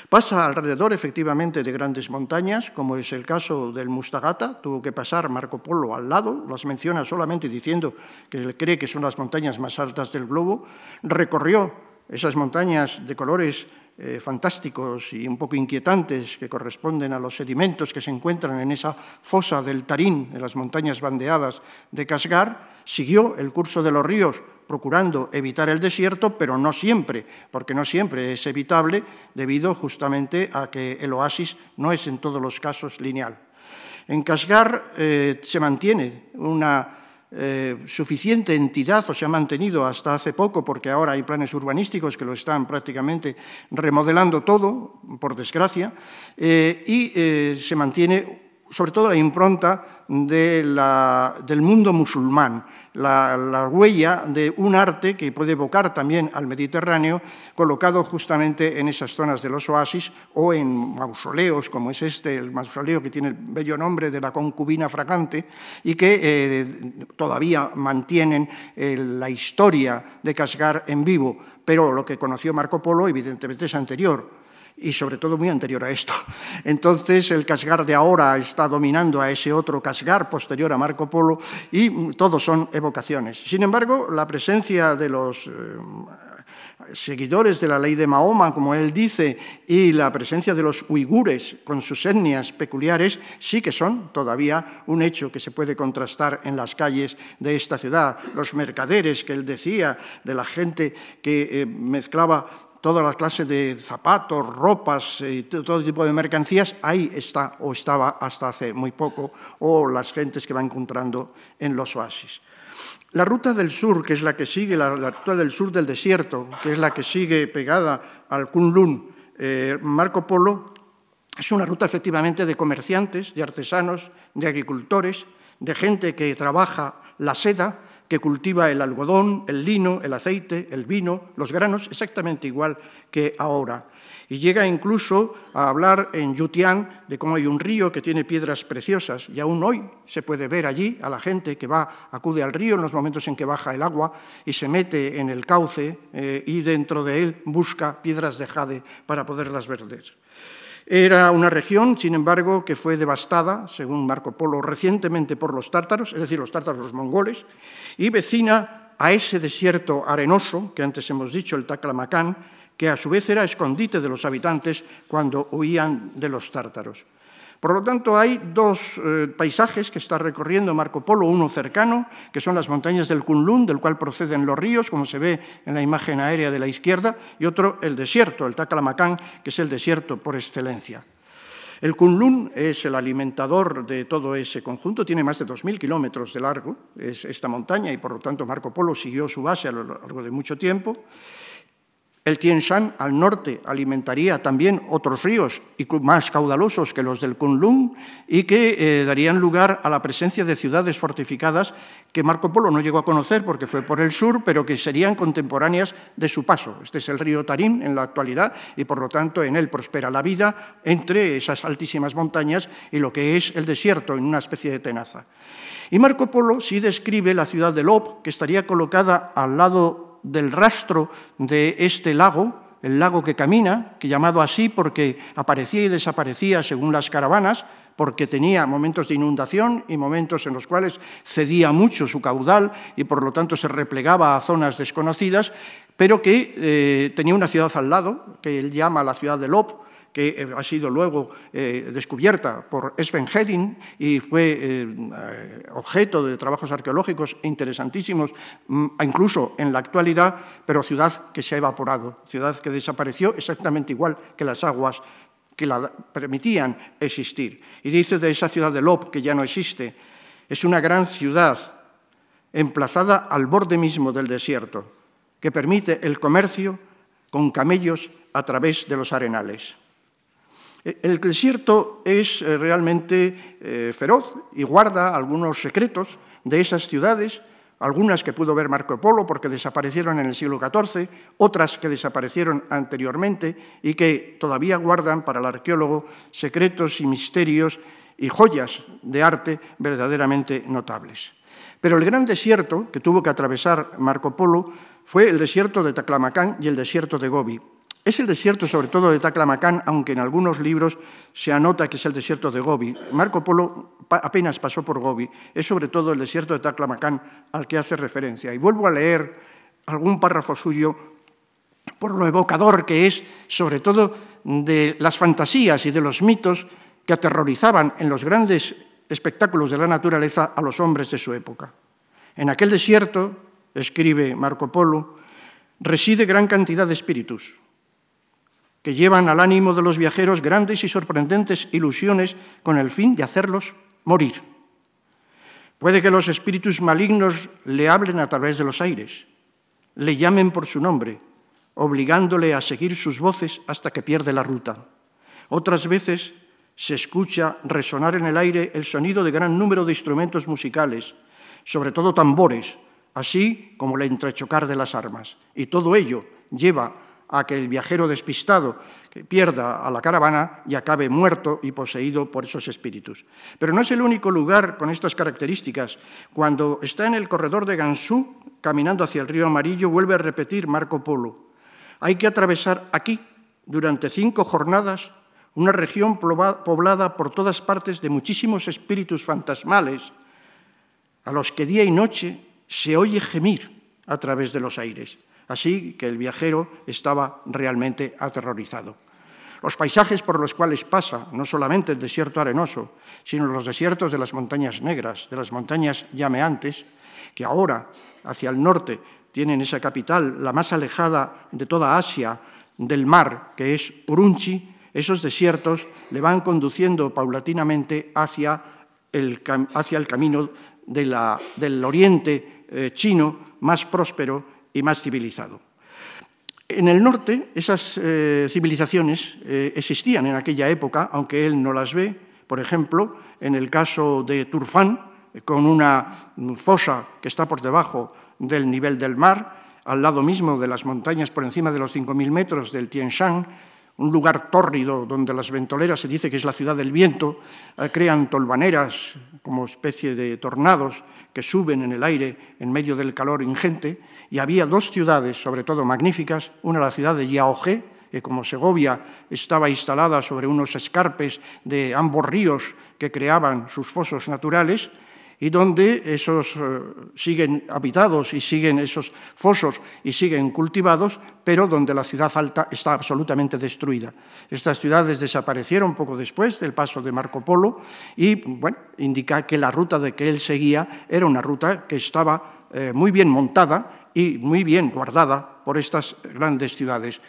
Pasa alrededor, efectivamente, de grandes montañas, como es el caso del Mustagata. Tuvo que pasar Marco Polo al lado, las menciona solamente diciendo que cree que son las montañas más altas del globo. Recorrió esas montañas de colores eh, fantásticos y un poco inquietantes que corresponden a los sedimentos que se encuentran en esa fosa del Tarín, en las montañas bandeadas de Casgar, siguió el curso de los ríos procurando evitar el desierto, pero no siempre, porque no siempre es evitable debido justamente a que el oasis no es en todos los casos lineal. En Casgar eh, se mantiene una eh, suficiente entidad o se ha mantenido hasta hace poco, porque ahora hay planes urbanísticos que lo están prácticamente remodelando todo, por desgracia, eh, y eh, se mantiene sobre todo la impronta del mundo musulmán la, huella de un arte que puede evocar también al Mediterráneo, colocado justamente en esas zonas de los oasis o en mausoleos, como es este, el mausoleo que tiene el bello nombre de la concubina fragante, y que eh, todavía mantienen eh, la historia de Casgar en vivo. Pero lo que conoció Marco Polo, evidentemente, es anterior y sobre todo muy anterior a esto. Entonces el Casgar de ahora está dominando a ese otro Casgar posterior a Marco Polo y todos son evocaciones. Sin embargo, la presencia de los eh, seguidores de la ley de Mahoma, como él dice, y la presencia de los uigures con sus etnias peculiares, sí que son todavía un hecho que se puede contrastar en las calles de esta ciudad. Los mercaderes que él decía, de la gente que eh, mezclaba todas las clases de zapatos, ropas y todo tipo de mercancías, ahí está o estaba hasta hace muy poco, o las gentes que va encontrando en los oasis. La ruta del sur, que es la que sigue, la, ruta del sur del desierto, que es la que sigue pegada al Kunlun, eh, Marco Polo, es una ruta efectivamente de comerciantes, de artesanos, de agricultores, de gente que trabaja la seda, que cultiva el algodón, el lino, el aceite, el vino, los granos, exactamente igual que ahora. Y llega incluso a hablar en Yutian de cómo hay un río que tiene piedras preciosas y aún hoy se puede ver allí a la gente que va, acude al río en los momentos en que baja el agua y se mete en el cauce eh, y dentro de él busca piedras de jade para poderlas vender. Era una región, sin embargo, que fue devastada, según Marco Polo, recientemente por los tártaros, es decir, los tártaros, mongoles, y vecina a ese desierto arenoso que antes hemos dicho, el Taclamacán, que a su vez era escondite de los habitantes cuando huían de los tártaros. Por lo tanto, hay dos eh, paisajes que está recorriendo Marco Polo, uno cercano, que son las montañas del Kunlun, del cual proceden los ríos, como se ve en la imagen aérea de la izquierda, y otro el desierto, el Taclamacán, que es el desierto por excelencia. El Kunlun es el alimentador de todo ese conjunto, tiene más de 2.000 kilómetros de largo, es esta montaña, y por lo tanto Marco Polo siguió su base a lo largo de mucho tiempo. El Tien Shan al norte alimentaría también otros ríos más caudalosos que los del Kunlun y que eh, darían lugar a la presencia de ciudades fortificadas que Marco Polo no llegó a conocer porque fue por el sur, pero que serían contemporáneas de su paso. Este es el río Tarim en la actualidad y por lo tanto en él prospera la vida entre esas altísimas montañas y lo que es el desierto en una especie de tenaza. Y Marco Polo sí describe la ciudad de Lop, que estaría colocada al lado del rastro de este lago, el lago que camina, que llamado así porque aparecía y desaparecía según las caravanas, porque tenía momentos de inundación y momentos en los cuales cedía mucho su caudal y por lo tanto se replegaba a zonas desconocidas, pero que eh, tenía una ciudad al lado, que él llama la ciudad de Lop, que eh, ha sido luego eh, descubierta por Sven Hedin y fue eh, objeto de trabajos arqueológicos interesantísimos, mm, incluso en la actualidad, pero ciudad que se ha evaporado, ciudad que desapareció exactamente igual que las aguas que la permitían existir. Y dice de esa ciudad de Lop, que ya no existe, Es una gran ciudad emplazada al borde mismo del desierto, que permite el comercio con camellos a través de los arenales. El desierto es eh, realmente eh, feroz y guarda algunos secretos de esas ciudades, algunas que pudo ver Marco Polo porque desaparecieron en el siglo XIV, otras que desaparecieron anteriormente y que todavía guardan para el arqueólogo secretos y misterios y joyas de arte verdaderamente notables. Pero el gran desierto que tuvo que atravesar Marco Polo fue el desierto de Taclamacán y el desierto de Gobi. Es el desierto sobre todo de Taclamacán, aunque en algunos libros se anota que es el desierto de Gobi. Marco Polo apenas pasó por Gobi, es sobre todo el desierto de Taclamacán al que hace referencia. Y vuelvo a leer algún párrafo suyo por lo evocador que es, sobre todo de las fantasías y de los mitos que aterrorizaban en los grandes espectáculos de la naturaleza a los hombres de su época. En aquel desierto, escribe Marco Polo, reside gran cantidad de espíritus, que llevan al ánimo de los viajeros grandes y sorprendentes ilusiones con el fin de hacerlos morir. Puede que los espíritus malignos le hablen a través de los aires, le llamen por su nombre, obligándole a seguir sus voces hasta que pierde la ruta. Otras veces se escucha resonar en el aire el sonido de gran número de instrumentos musicales, sobre todo tambores, así como el entrechocar de las armas. Y todo ello lleva a que el viajero despistado pierda a la caravana y acabe muerto y poseído por esos espíritus. Pero no es el único lugar con estas características. Cuando está en el corredor de Gansú, caminando hacia el río Amarillo, vuelve a repetir Marco Polo. Hay que atravesar aquí, durante cinco jornadas, una región poblada por todas partes de muchísimos espíritus fantasmales, a los que día y noche se oye gemir a través de los aires. Así que el viajero estaba realmente aterrorizado. Los paisajes por los cuales pasa, no solamente el desierto arenoso, sino los desiertos de las montañas negras, de las montañas llameantes, que ahora, hacia el norte, tienen esa capital, la más alejada de toda Asia, del mar, que es Urunchi, esos desiertos le van conduciendo paulatinamente hacia el, hacia el camino del oriente eh, chino más próspero y más civilizado. En el norte, esas eh, civilizaciones eh, existían en aquella época, aunque él no las ve. Por ejemplo, en el caso de Turfán, con una fosa que está por debajo del nivel del mar, al lado mismo de las montañas por encima de los 5.000 metros del Tien Shan, un lugar tórrido donde las ventoleras se dice que es la ciudad del viento, eh, crean tolvaneras como especie de tornados que suben en el aire en medio del calor ingente y había dos ciudades, sobre todo magníficas, una la ciudad de Yaoge, que como Segovia estaba instalada sobre unos escarpes de ambos ríos que creaban sus fosos naturales, y donde esos eh, siguen habitados y siguen esos fosos y siguen cultivados, pero donde la ciudad alta está absolutamente destruida. Estas ciudades desaparecieron poco después del paso de Marco Polo y bueno, indica que la ruta de que él seguía era una ruta que estaba eh, muy bien montada y muy bien guardada por estas grandes ciudades.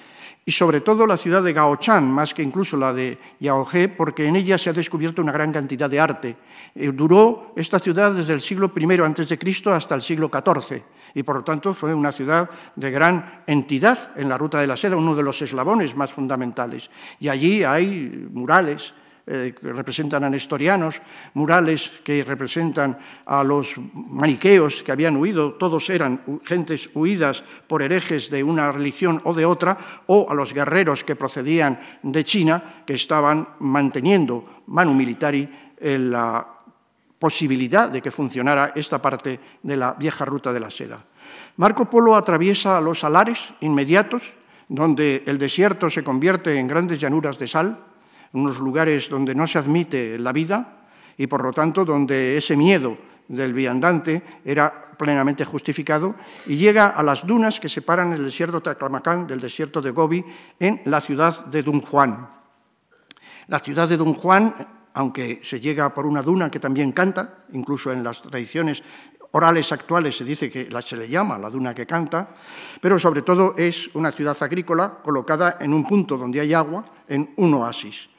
Y sobre todo la ciudad de Gaochan, más que incluso la de Yaohe, porque en ella se ha descubierto una gran cantidad de arte. Eh, duró esta ciudad desde el siglo I a.C. hasta el siglo XIV y por lo tanto fue una ciudad de gran entidad en la ruta de la seda, uno de los eslabones más fundamentales. Y allí hay murales, eh, que representan a nestorianos, murales que representan a los maniqueos que habían huido, todos eran gentes huidas por herejes de una religión o de otra, o a los guerreros que procedían de China, que estaban manteniendo manu militari en la posibilidad de que funcionara esta parte de la vieja ruta de la seda. Marco Polo atraviesa los salares inmediatos, donde el desierto se convierte en grandes llanuras de sal, unos lugares donde no se admite la vida y por lo tanto donde ese miedo del viandante era plenamente justificado y llega a las dunas que separan el desierto de Taclamacán del desierto de Gobi en la ciudad de Dunhuan. La ciudad de Dunhuan, aunque se llega por una duna que también canta, incluso en las tradiciones orales actuales se dice que se le llama la duna que canta, pero sobre todo es una ciudad agrícola colocada en un punto donde hay agua, en un oasis.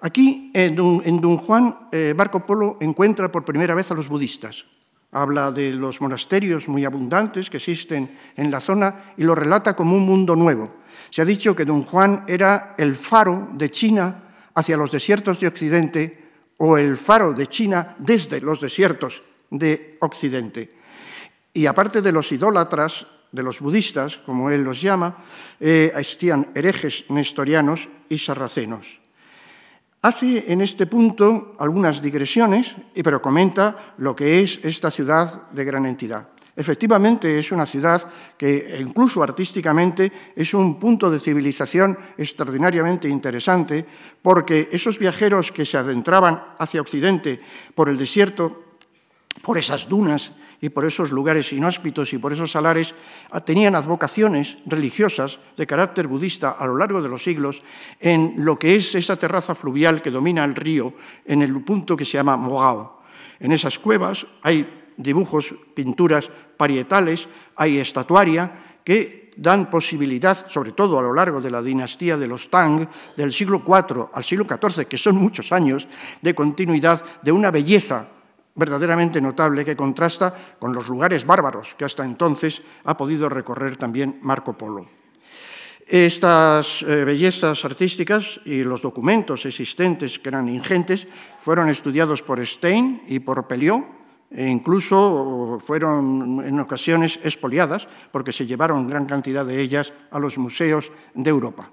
Aquí, en Don Juan, eh, Marco Polo encuentra por primera vez a los budistas. Habla de los monasterios muy abundantes que existen en la zona y lo relata como un mundo nuevo. Se ha dicho que Don Juan era el faro de China hacia los desiertos de Occidente o el faro de China desde los desiertos de Occidente. Y aparte de los idólatras, de los budistas, como él los llama, eh, existían herejes nestorianos y sarracenos. Hace en este punto algunas digresiones, pero comenta lo que es esta ciudad de gran entidad. Efectivamente, es una ciudad que incluso artísticamente es un punto de civilización extraordinariamente interesante, porque esos viajeros que se adentraban hacia Occidente por el desierto, por esas dunas y por esos lugares inhóspitos y por esos salares tenían advocaciones religiosas de carácter budista a lo largo de los siglos en lo que es esa terraza fluvial que domina el río en el punto que se llama Mogao. En esas cuevas hay dibujos, pinturas parietales, hay estatuaria que dan posibilidad, sobre todo a lo largo de la dinastía de los Tang, del siglo IV al siglo XIV, que son muchos años de continuidad, de una belleza verdaderamente notable que contrasta con los lugares bárbaros que hasta entonces ha podido recorrer también Marco Polo. Estas eh, bellezas artísticas y los documentos existentes, que eran ingentes, fueron estudiados por Stein y por Pelliot, e incluso fueron en ocasiones expoliadas, porque se llevaron gran cantidad de ellas a los museos de Europa.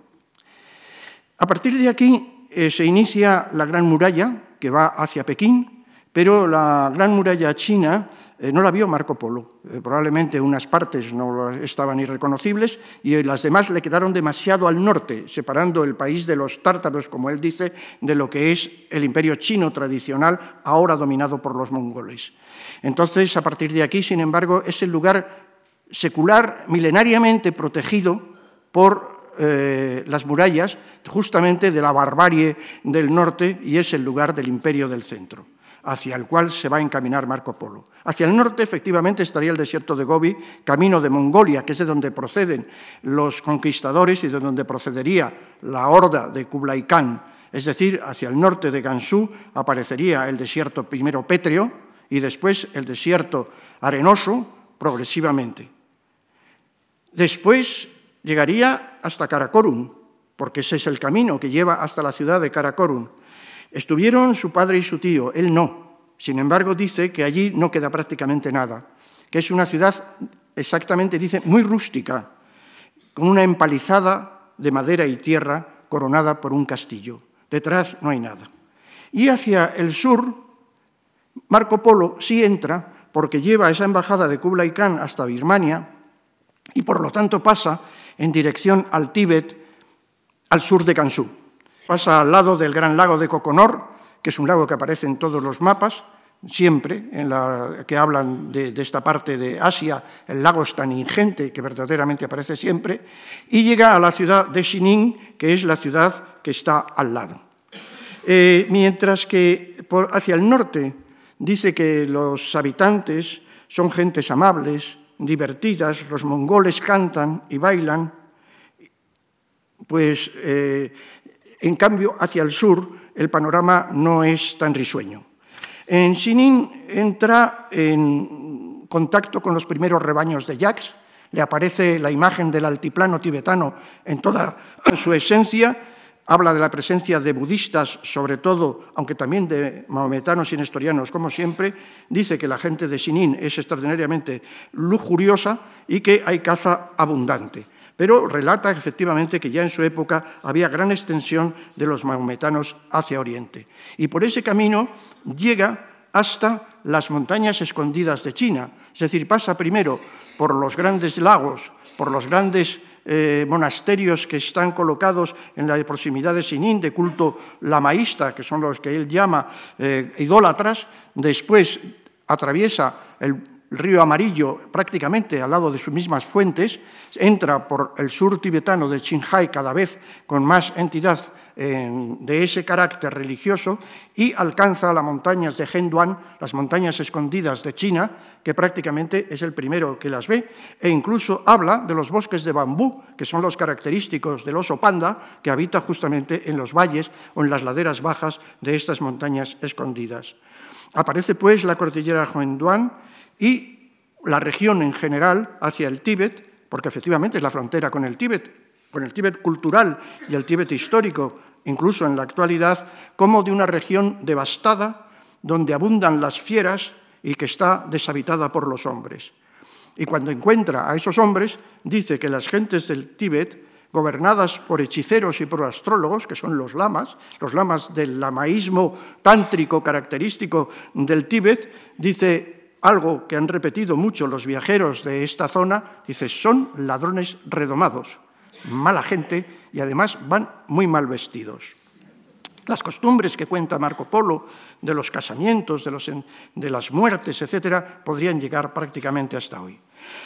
A partir de aquí eh, se inicia la Gran Muralla, que va hacia Pekín, pero la Gran Muralla China eh, no la vio Marco Polo. Eh, probablemente unas partes no estaban irreconocibles y las demás le quedaron demasiado al norte, separando el país de los tártaros, como él dice, de lo que es el imperio chino tradicional, ahora dominado por los mongoles. Entonces, a partir de aquí, sin embargo, es el lugar secular milenariamente protegido por eh, las murallas justamente de la barbarie del norte y es el lugar del imperio del centro hacia el cual se va a encaminar Marco Polo. Hacia el norte, efectivamente, estaría el desierto de Gobi, camino de Mongolia, que es de donde proceden los conquistadores y de donde procedería la horda de Kublai Khan. Es decir, hacia el norte de Gansu aparecería el desierto primero pétreo y después el desierto arenoso progresivamente. Después llegaría hasta Karakorum, porque ese es el camino que lleva hasta la ciudad de Karakorum. Estuvieron su padre y su tío, él no. Sin embargo, dice que allí no queda prácticamente nada, que es una ciudad exactamente, dice, muy rústica, con una empalizada de madera y tierra coronada por un castillo. Detrás no hay nada. Y hacia el sur, Marco Polo sí entra porque lleva esa embajada de Kublai Khan hasta Birmania y por lo tanto pasa en dirección al Tíbet, al sur de Gansu. Pasa al lado del gran lago de Coconor, que es un lago que aparece en todos los mapas, siempre, en la, que hablan de, esta parte de Asia, el lago es tan ingente que verdaderamente aparece siempre, y llega a la ciudad de Xining, que es la ciudad que está al lado. Eh, mientras que hacia el norte dice que los habitantes son gentes amables, divertidas, los mongoles cantan y bailan, pues eh, en cambio, hacia el sur el panorama no es tan risueño. En Sinin entra en contacto con los primeros rebaños de yaks, le aparece la imagen del altiplano tibetano en toda su esencia, habla de la presencia de budistas, sobre todo, aunque también de maometanos y nestorianos, como siempre, dice que la gente de Sinin es extraordinariamente lujuriosa y que hay caza abundante pero relata efectivamente que ya en su época había gran extensión de los maometanos hacia Oriente. Y por ese camino llega hasta las montañas escondidas de China, es decir, pasa primero por los grandes lagos, por los grandes eh, monasterios que están colocados en la proximidad de Sinín, de culto lamaísta, que son los que él llama eh, idólatras, después atraviesa el el río Amarillo prácticamente al lado de sus mismas fuentes, entra por el sur tibetano de Qinghai cada vez con más entidad de ese carácter religioso y alcanza las montañas de Henduan, las montañas escondidas de China, que prácticamente es el primero que las ve, e incluso habla de los bosques de bambú, que son los característicos del oso panda, que habita justamente en los valles o en las laderas bajas de estas montañas escondidas. Aparece pues la cordillera Henduan y la región en general hacia el Tíbet, porque efectivamente es la frontera con el Tíbet, con el Tíbet cultural y el Tíbet histórico, incluso en la actualidad, como de una región devastada, donde abundan las fieras y que está deshabitada por los hombres. Y cuando encuentra a esos hombres, dice que las gentes del Tíbet, gobernadas por hechiceros y por astrólogos, que son los lamas, los lamas del lamaísmo tántrico característico del Tíbet, dice algo que han repetido mucho los viajeros de esta zona, dice, son ladrones redomados mala gente y además van muy mal vestidos. Las costumbres que cuenta Marco Polo de los casamientos, de, las muertes, etcétera, podrían llegar prácticamente hasta hoy.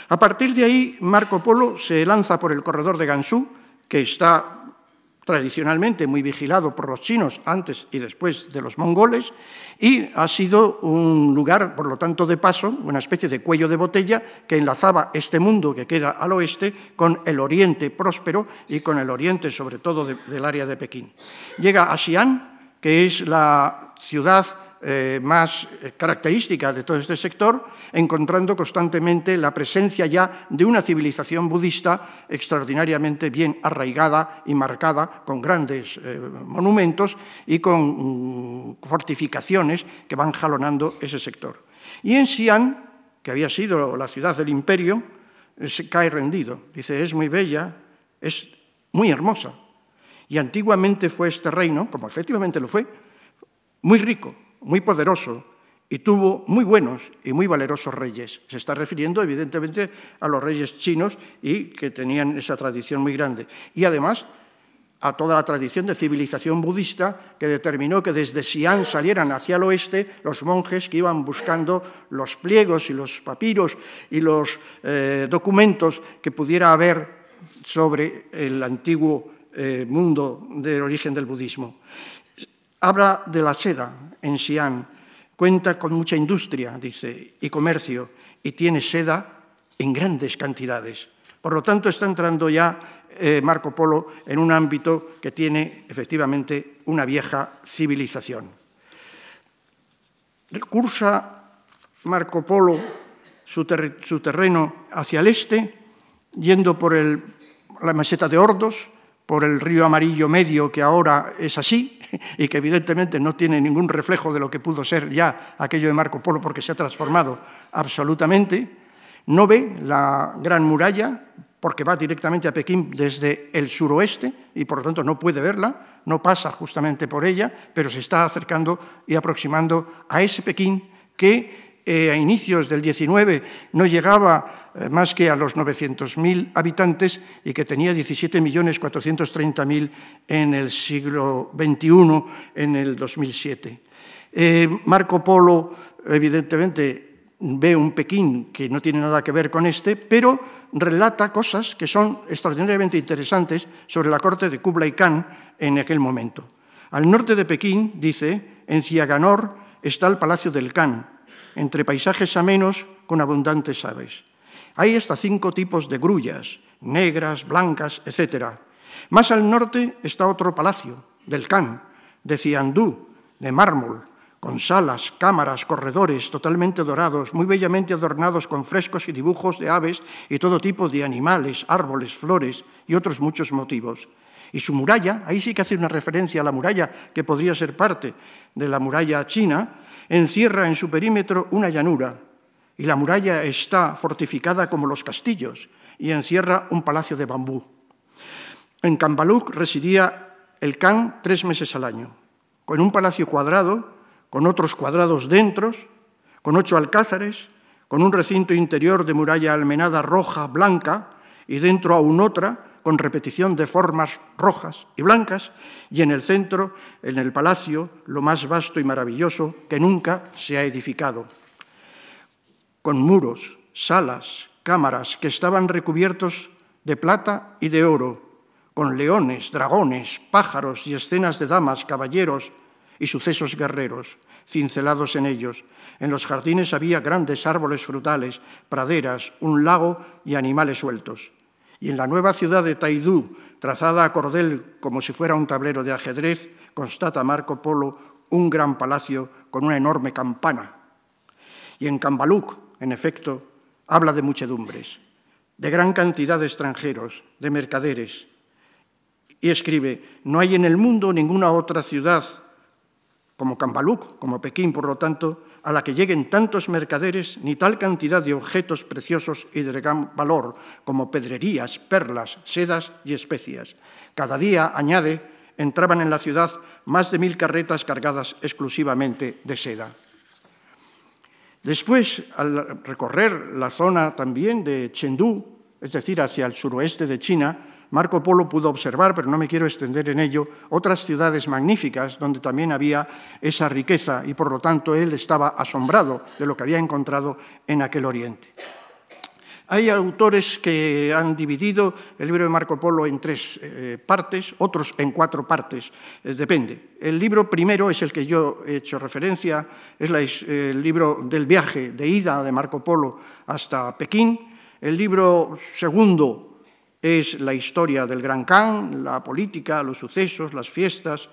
A partir de ahí, Marco Polo se lanza por el corredor de Gansú, que está tradicionalmente muy vigilado por los chinos antes y después de los mongoles, y ha sido un lugar, por lo tanto, de paso, una especie de cuello de botella que enlazaba este mundo que queda al oeste con el oriente próspero y con el oriente, sobre todo, del área de Pekín. Llega a Xi'an, que es la ciudad eh, más eh, característica de todo este sector, encontrando constantemente la presencia ya de una civilización budista extraordinariamente bien arraigada y marcada, con grandes eh, monumentos y con mm, fortificaciones que van jalonando ese sector. Y en Xi'an, que había sido la ciudad del imperio, se cae rendido. Dice, es muy bella, es muy hermosa. Y antiguamente fue este reino, como efectivamente lo fue, muy rico, muy poderoso y tuvo muy buenos y muy valerosos reyes. Se está refiriendo evidentemente a los reyes chinos y que tenían esa tradición muy grande. Y además a toda la tradición de civilización budista que determinó que desde Xi'an salieran hacia el oeste los monjes que iban buscando los pliegos y los papiros y los eh, documentos que pudiera haber sobre el antiguo eh, mundo del origen del budismo. Habla de la seda en Xi'an, cuenta con mucha industria, dice, y comercio, y tiene seda en grandes cantidades. Por lo tanto, está entrando ya eh, Marco Polo en un ámbito que tiene efectivamente una vieja civilización. Cursa Marco Polo su, terreno hacia el este, yendo por la meseta de Ordos, por el río Amarillo Medio, que ahora es así, y que evidentemente no tiene ningún reflejo de lo que pudo ser ya aquello de Marco Polo, porque se ha transformado absolutamente. No ve la gran muralla, porque va directamente a Pekín desde el suroeste, y por lo tanto no puede verla, no pasa justamente por ella, pero se está acercando y aproximando a ese Pekín que eh, a inicios del 19 no llegaba más que a los 900.000 habitantes y que tenía 17.430.000 en el siglo XXI, en el 2007. Eh, Marco Polo, evidentemente, ve un Pekín que no tiene nada que ver con este, pero relata cosas que son extraordinariamente interesantes sobre la corte de Kublai Khan en aquel momento. Al norte de Pekín, dice, en Ciaganor está el Palacio del Khan, entre paisajes amenos con abundantes aves. Hay hasta cinco tipos de grullas, negras, blancas, etc. Más al norte está otro palacio, del Khan, de ciandú, de mármol, con salas, cámaras, corredores totalmente dorados, muy bellamente adornados con frescos y dibujos de aves y todo tipo de animales, árboles, flores y otros muchos motivos. Y su muralla, ahí sí que hace una referencia a la muralla que podría ser parte de la muralla china, encierra en su perímetro una llanura, y la muralla está fortificada como los castillos y encierra un palacio de bambú. En Cambaluc residía el Khan tres meses al año, con un palacio cuadrado, con otros cuadrados dentro, con ocho alcázares, con un recinto interior de muralla almenada roja, blanca, y dentro aún otra, con repetición de formas rojas y blancas, y en el centro, en el palacio, lo más vasto y maravilloso que nunca se ha edificado con muros, salas, cámaras que estaban recubiertos de plata y de oro, con leones, dragones, pájaros y escenas de damas, caballeros y sucesos guerreros, cincelados en ellos. En los jardines había grandes árboles frutales, praderas, un lago y animales sueltos. Y en la nueva ciudad de Taidú, trazada a cordel como si fuera un tablero de ajedrez, constata Marco Polo un gran palacio con una enorme campana. Y en Cambaluc, en efecto, habla de muchedumbres, de gran cantidad de extranjeros, de mercaderes. Y escribe, no hay en el mundo ninguna otra ciudad como Cambaluc, como Pekín, por lo tanto, a la que lleguen tantos mercaderes ni tal cantidad de objetos preciosos y de gran valor como pedrerías, perlas, sedas y especias. Cada día, añade, entraban en la ciudad más de mil carretas cargadas exclusivamente de seda. Después, al recorrer la zona también de Chengdu, es decir, hacia el suroeste de China, Marco Polo pudo observar, pero no me quiero extender en ello, otras ciudades magníficas donde también había esa riqueza y por lo tanto él estaba asombrado de lo que había encontrado en aquel oriente. Hay autores que han dividido el libro de Marco Polo en tres eh, partes, otros en cuatro partes, eh, depende. El libro primero es el que yo he hecho referencia, es el libro del viaje de ida de Marco Polo hasta Pekín. El libro segundo es la historia del Gran Khan, la política, los sucesos, las fiestas,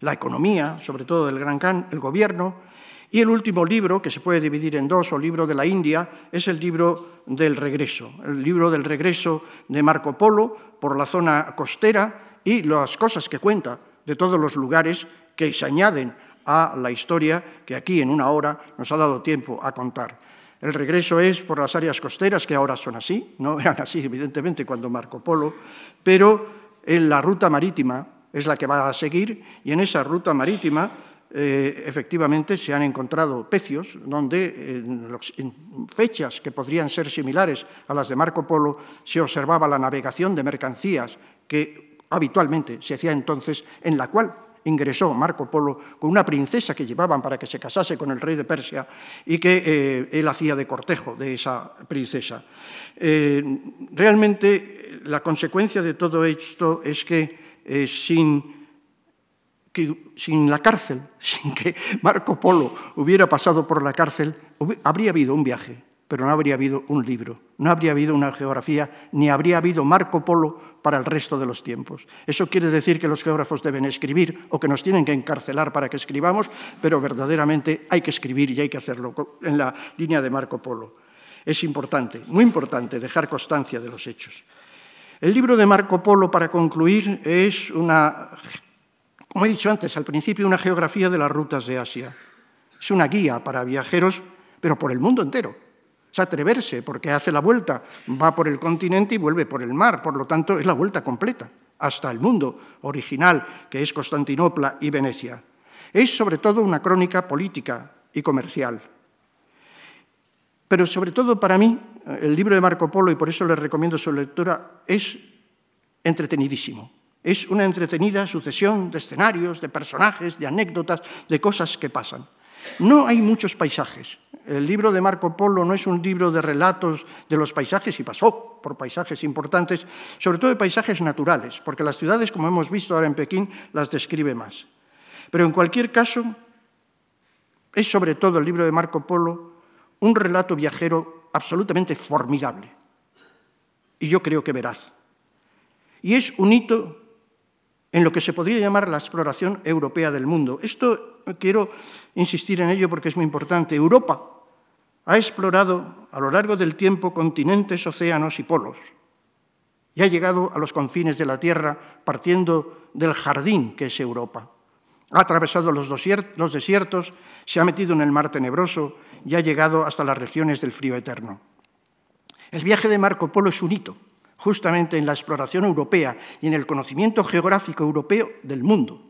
la economía, sobre todo del Gran Khan, el gobierno. Y el último libro, que se puede dividir en dos, o libro de la India, es el libro del regreso, el libro del regreso de Marco Polo por la zona costera y las cosas que cuenta de todos los lugares que se añaden a la historia que aquí en una hora nos ha dado tiempo a contar. El regreso es por las áreas costeras, que ahora son así, no eran así evidentemente cuando Marco Polo, pero en la ruta marítima es la que va a seguir y en esa ruta marítima eh, efectivamente se han encontrado pecios donde en, fechas que podrían ser similares a las de Marco Polo se observaba la navegación de mercancías que habitualmente se hacía entonces, en la cual ingresó Marco Polo con una princesa que llevaban para que se casase con el rey de Persia y que eh, él hacía de cortejo de esa princesa. Eh, realmente la consecuencia de todo esto es que sin que sin la cárcel, sin que Marco Polo hubiera pasado por la cárcel, habría habido un viaje, pero no habría habido un libro, no habría habido una geografía, ni habría habido Marco Polo para el resto de los tiempos. Eso quiere decir que los geógrafos deben escribir o que nos tienen que encarcelar para que escribamos, pero verdaderamente hay que escribir y hay que hacerlo en la línea de Marco Polo. Es importante, muy importante, dejar constancia de los hechos. El libro de Marco Polo, para concluir, es una como he dicho antes, al principio, una geografía de las rutas de Asia. Es una guía para viajeros, pero por el mundo entero. Es atreverse, porque hace la vuelta, va por el continente y vuelve por el mar, por lo tanto es la vuelta completa, hasta el mundo original, que es Constantinopla y Venecia. Es sobre todo una crónica política y comercial. Pero sobre todo para mí, el libro de Marco Polo, y por eso les recomiendo su lectura, es entretenidísimo. Es una entretenida sucesión de escenarios, de personajes, de anécdotas, de cosas que pasan. No hay muchos paisajes. El libro de Marco Polo no es un libro de relatos de los paisajes y pasó por paisajes importantes, sobre todo de paisajes naturales, porque las ciudades, como hemos visto ahora en Pekín, las describe más. Pero en cualquier caso, es sobre todo el libro de Marco Polo un relato viajero absolutamente formidable y yo creo que veraz. Y es un hito en lo que se podría llamar la exploración europea del mundo. Esto quiero insistir en ello porque es muy importante. Europa ha explorado a lo largo del tiempo continentes, océanos y polos y ha llegado a los confines de la Tierra partiendo del jardín que es Europa. Ha atravesado los desiertos, se ha metido en el mar tenebroso y ha llegado hasta las regiones del frío eterno. El viaje de Marco Polo es un hito justamente en la exploración europea y en el conocimiento geográfico europeo del mundo.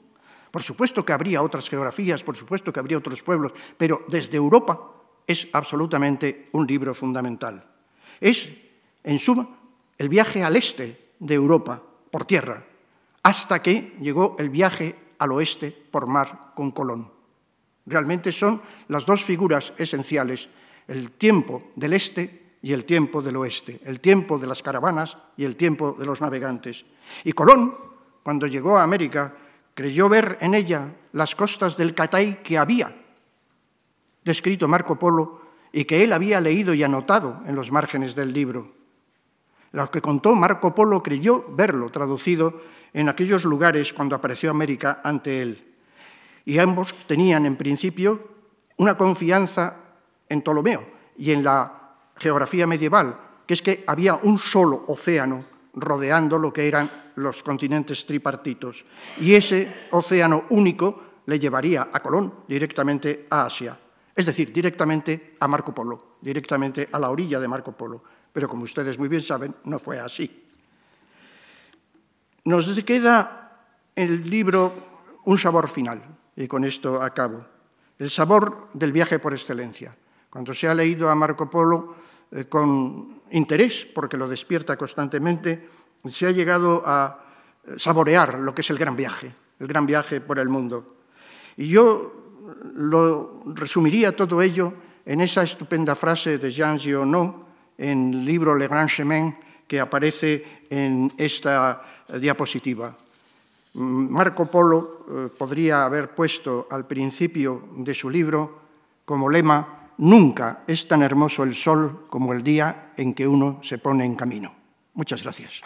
Por supuesto que habría otras geografías, por supuesto que habría otros pueblos, pero desde Europa es absolutamente un libro fundamental. Es, en suma, el viaje al este de Europa por tierra, hasta que llegó el viaje al oeste por mar con Colón. Realmente son las dos figuras esenciales, el tiempo del este y el tiempo del oeste, el tiempo de las caravanas y el tiempo de los navegantes. Y Colón, cuando llegó a América, creyó ver en ella las costas del Catay que había descrito Marco Polo y que él había leído y anotado en los márgenes del libro. Lo que contó Marco Polo creyó verlo traducido en aquellos lugares cuando apareció América ante él. Y ambos tenían en principio una confianza en Ptolomeo y en la geografía medieval, que es que había un solo océano rodeando lo que eran los continentes tripartitos. Y ese océano único le llevaría a Colón directamente a Asia, es decir, directamente a Marco Polo, directamente a la orilla de Marco Polo. Pero como ustedes muy bien saben, no fue así. Nos queda el libro un sabor final, y con esto acabo. El sabor del viaje por excelencia. Cuando se ha leído a Marco Polo, eh, con interés, porque lo despierta constantemente, se ha llegado a saborear lo que es el gran viaje, el gran viaje por el mundo. Y yo lo resumiría todo ello en esa estupenda frase de Jean Giono en el libro Le Grand Chemin que aparece en esta diapositiva. Marco Polo eh, podría haber puesto al principio de su libro como lema Nunca es tan hermoso el sol como el día en que uno se pone en camino. Muchas gracias.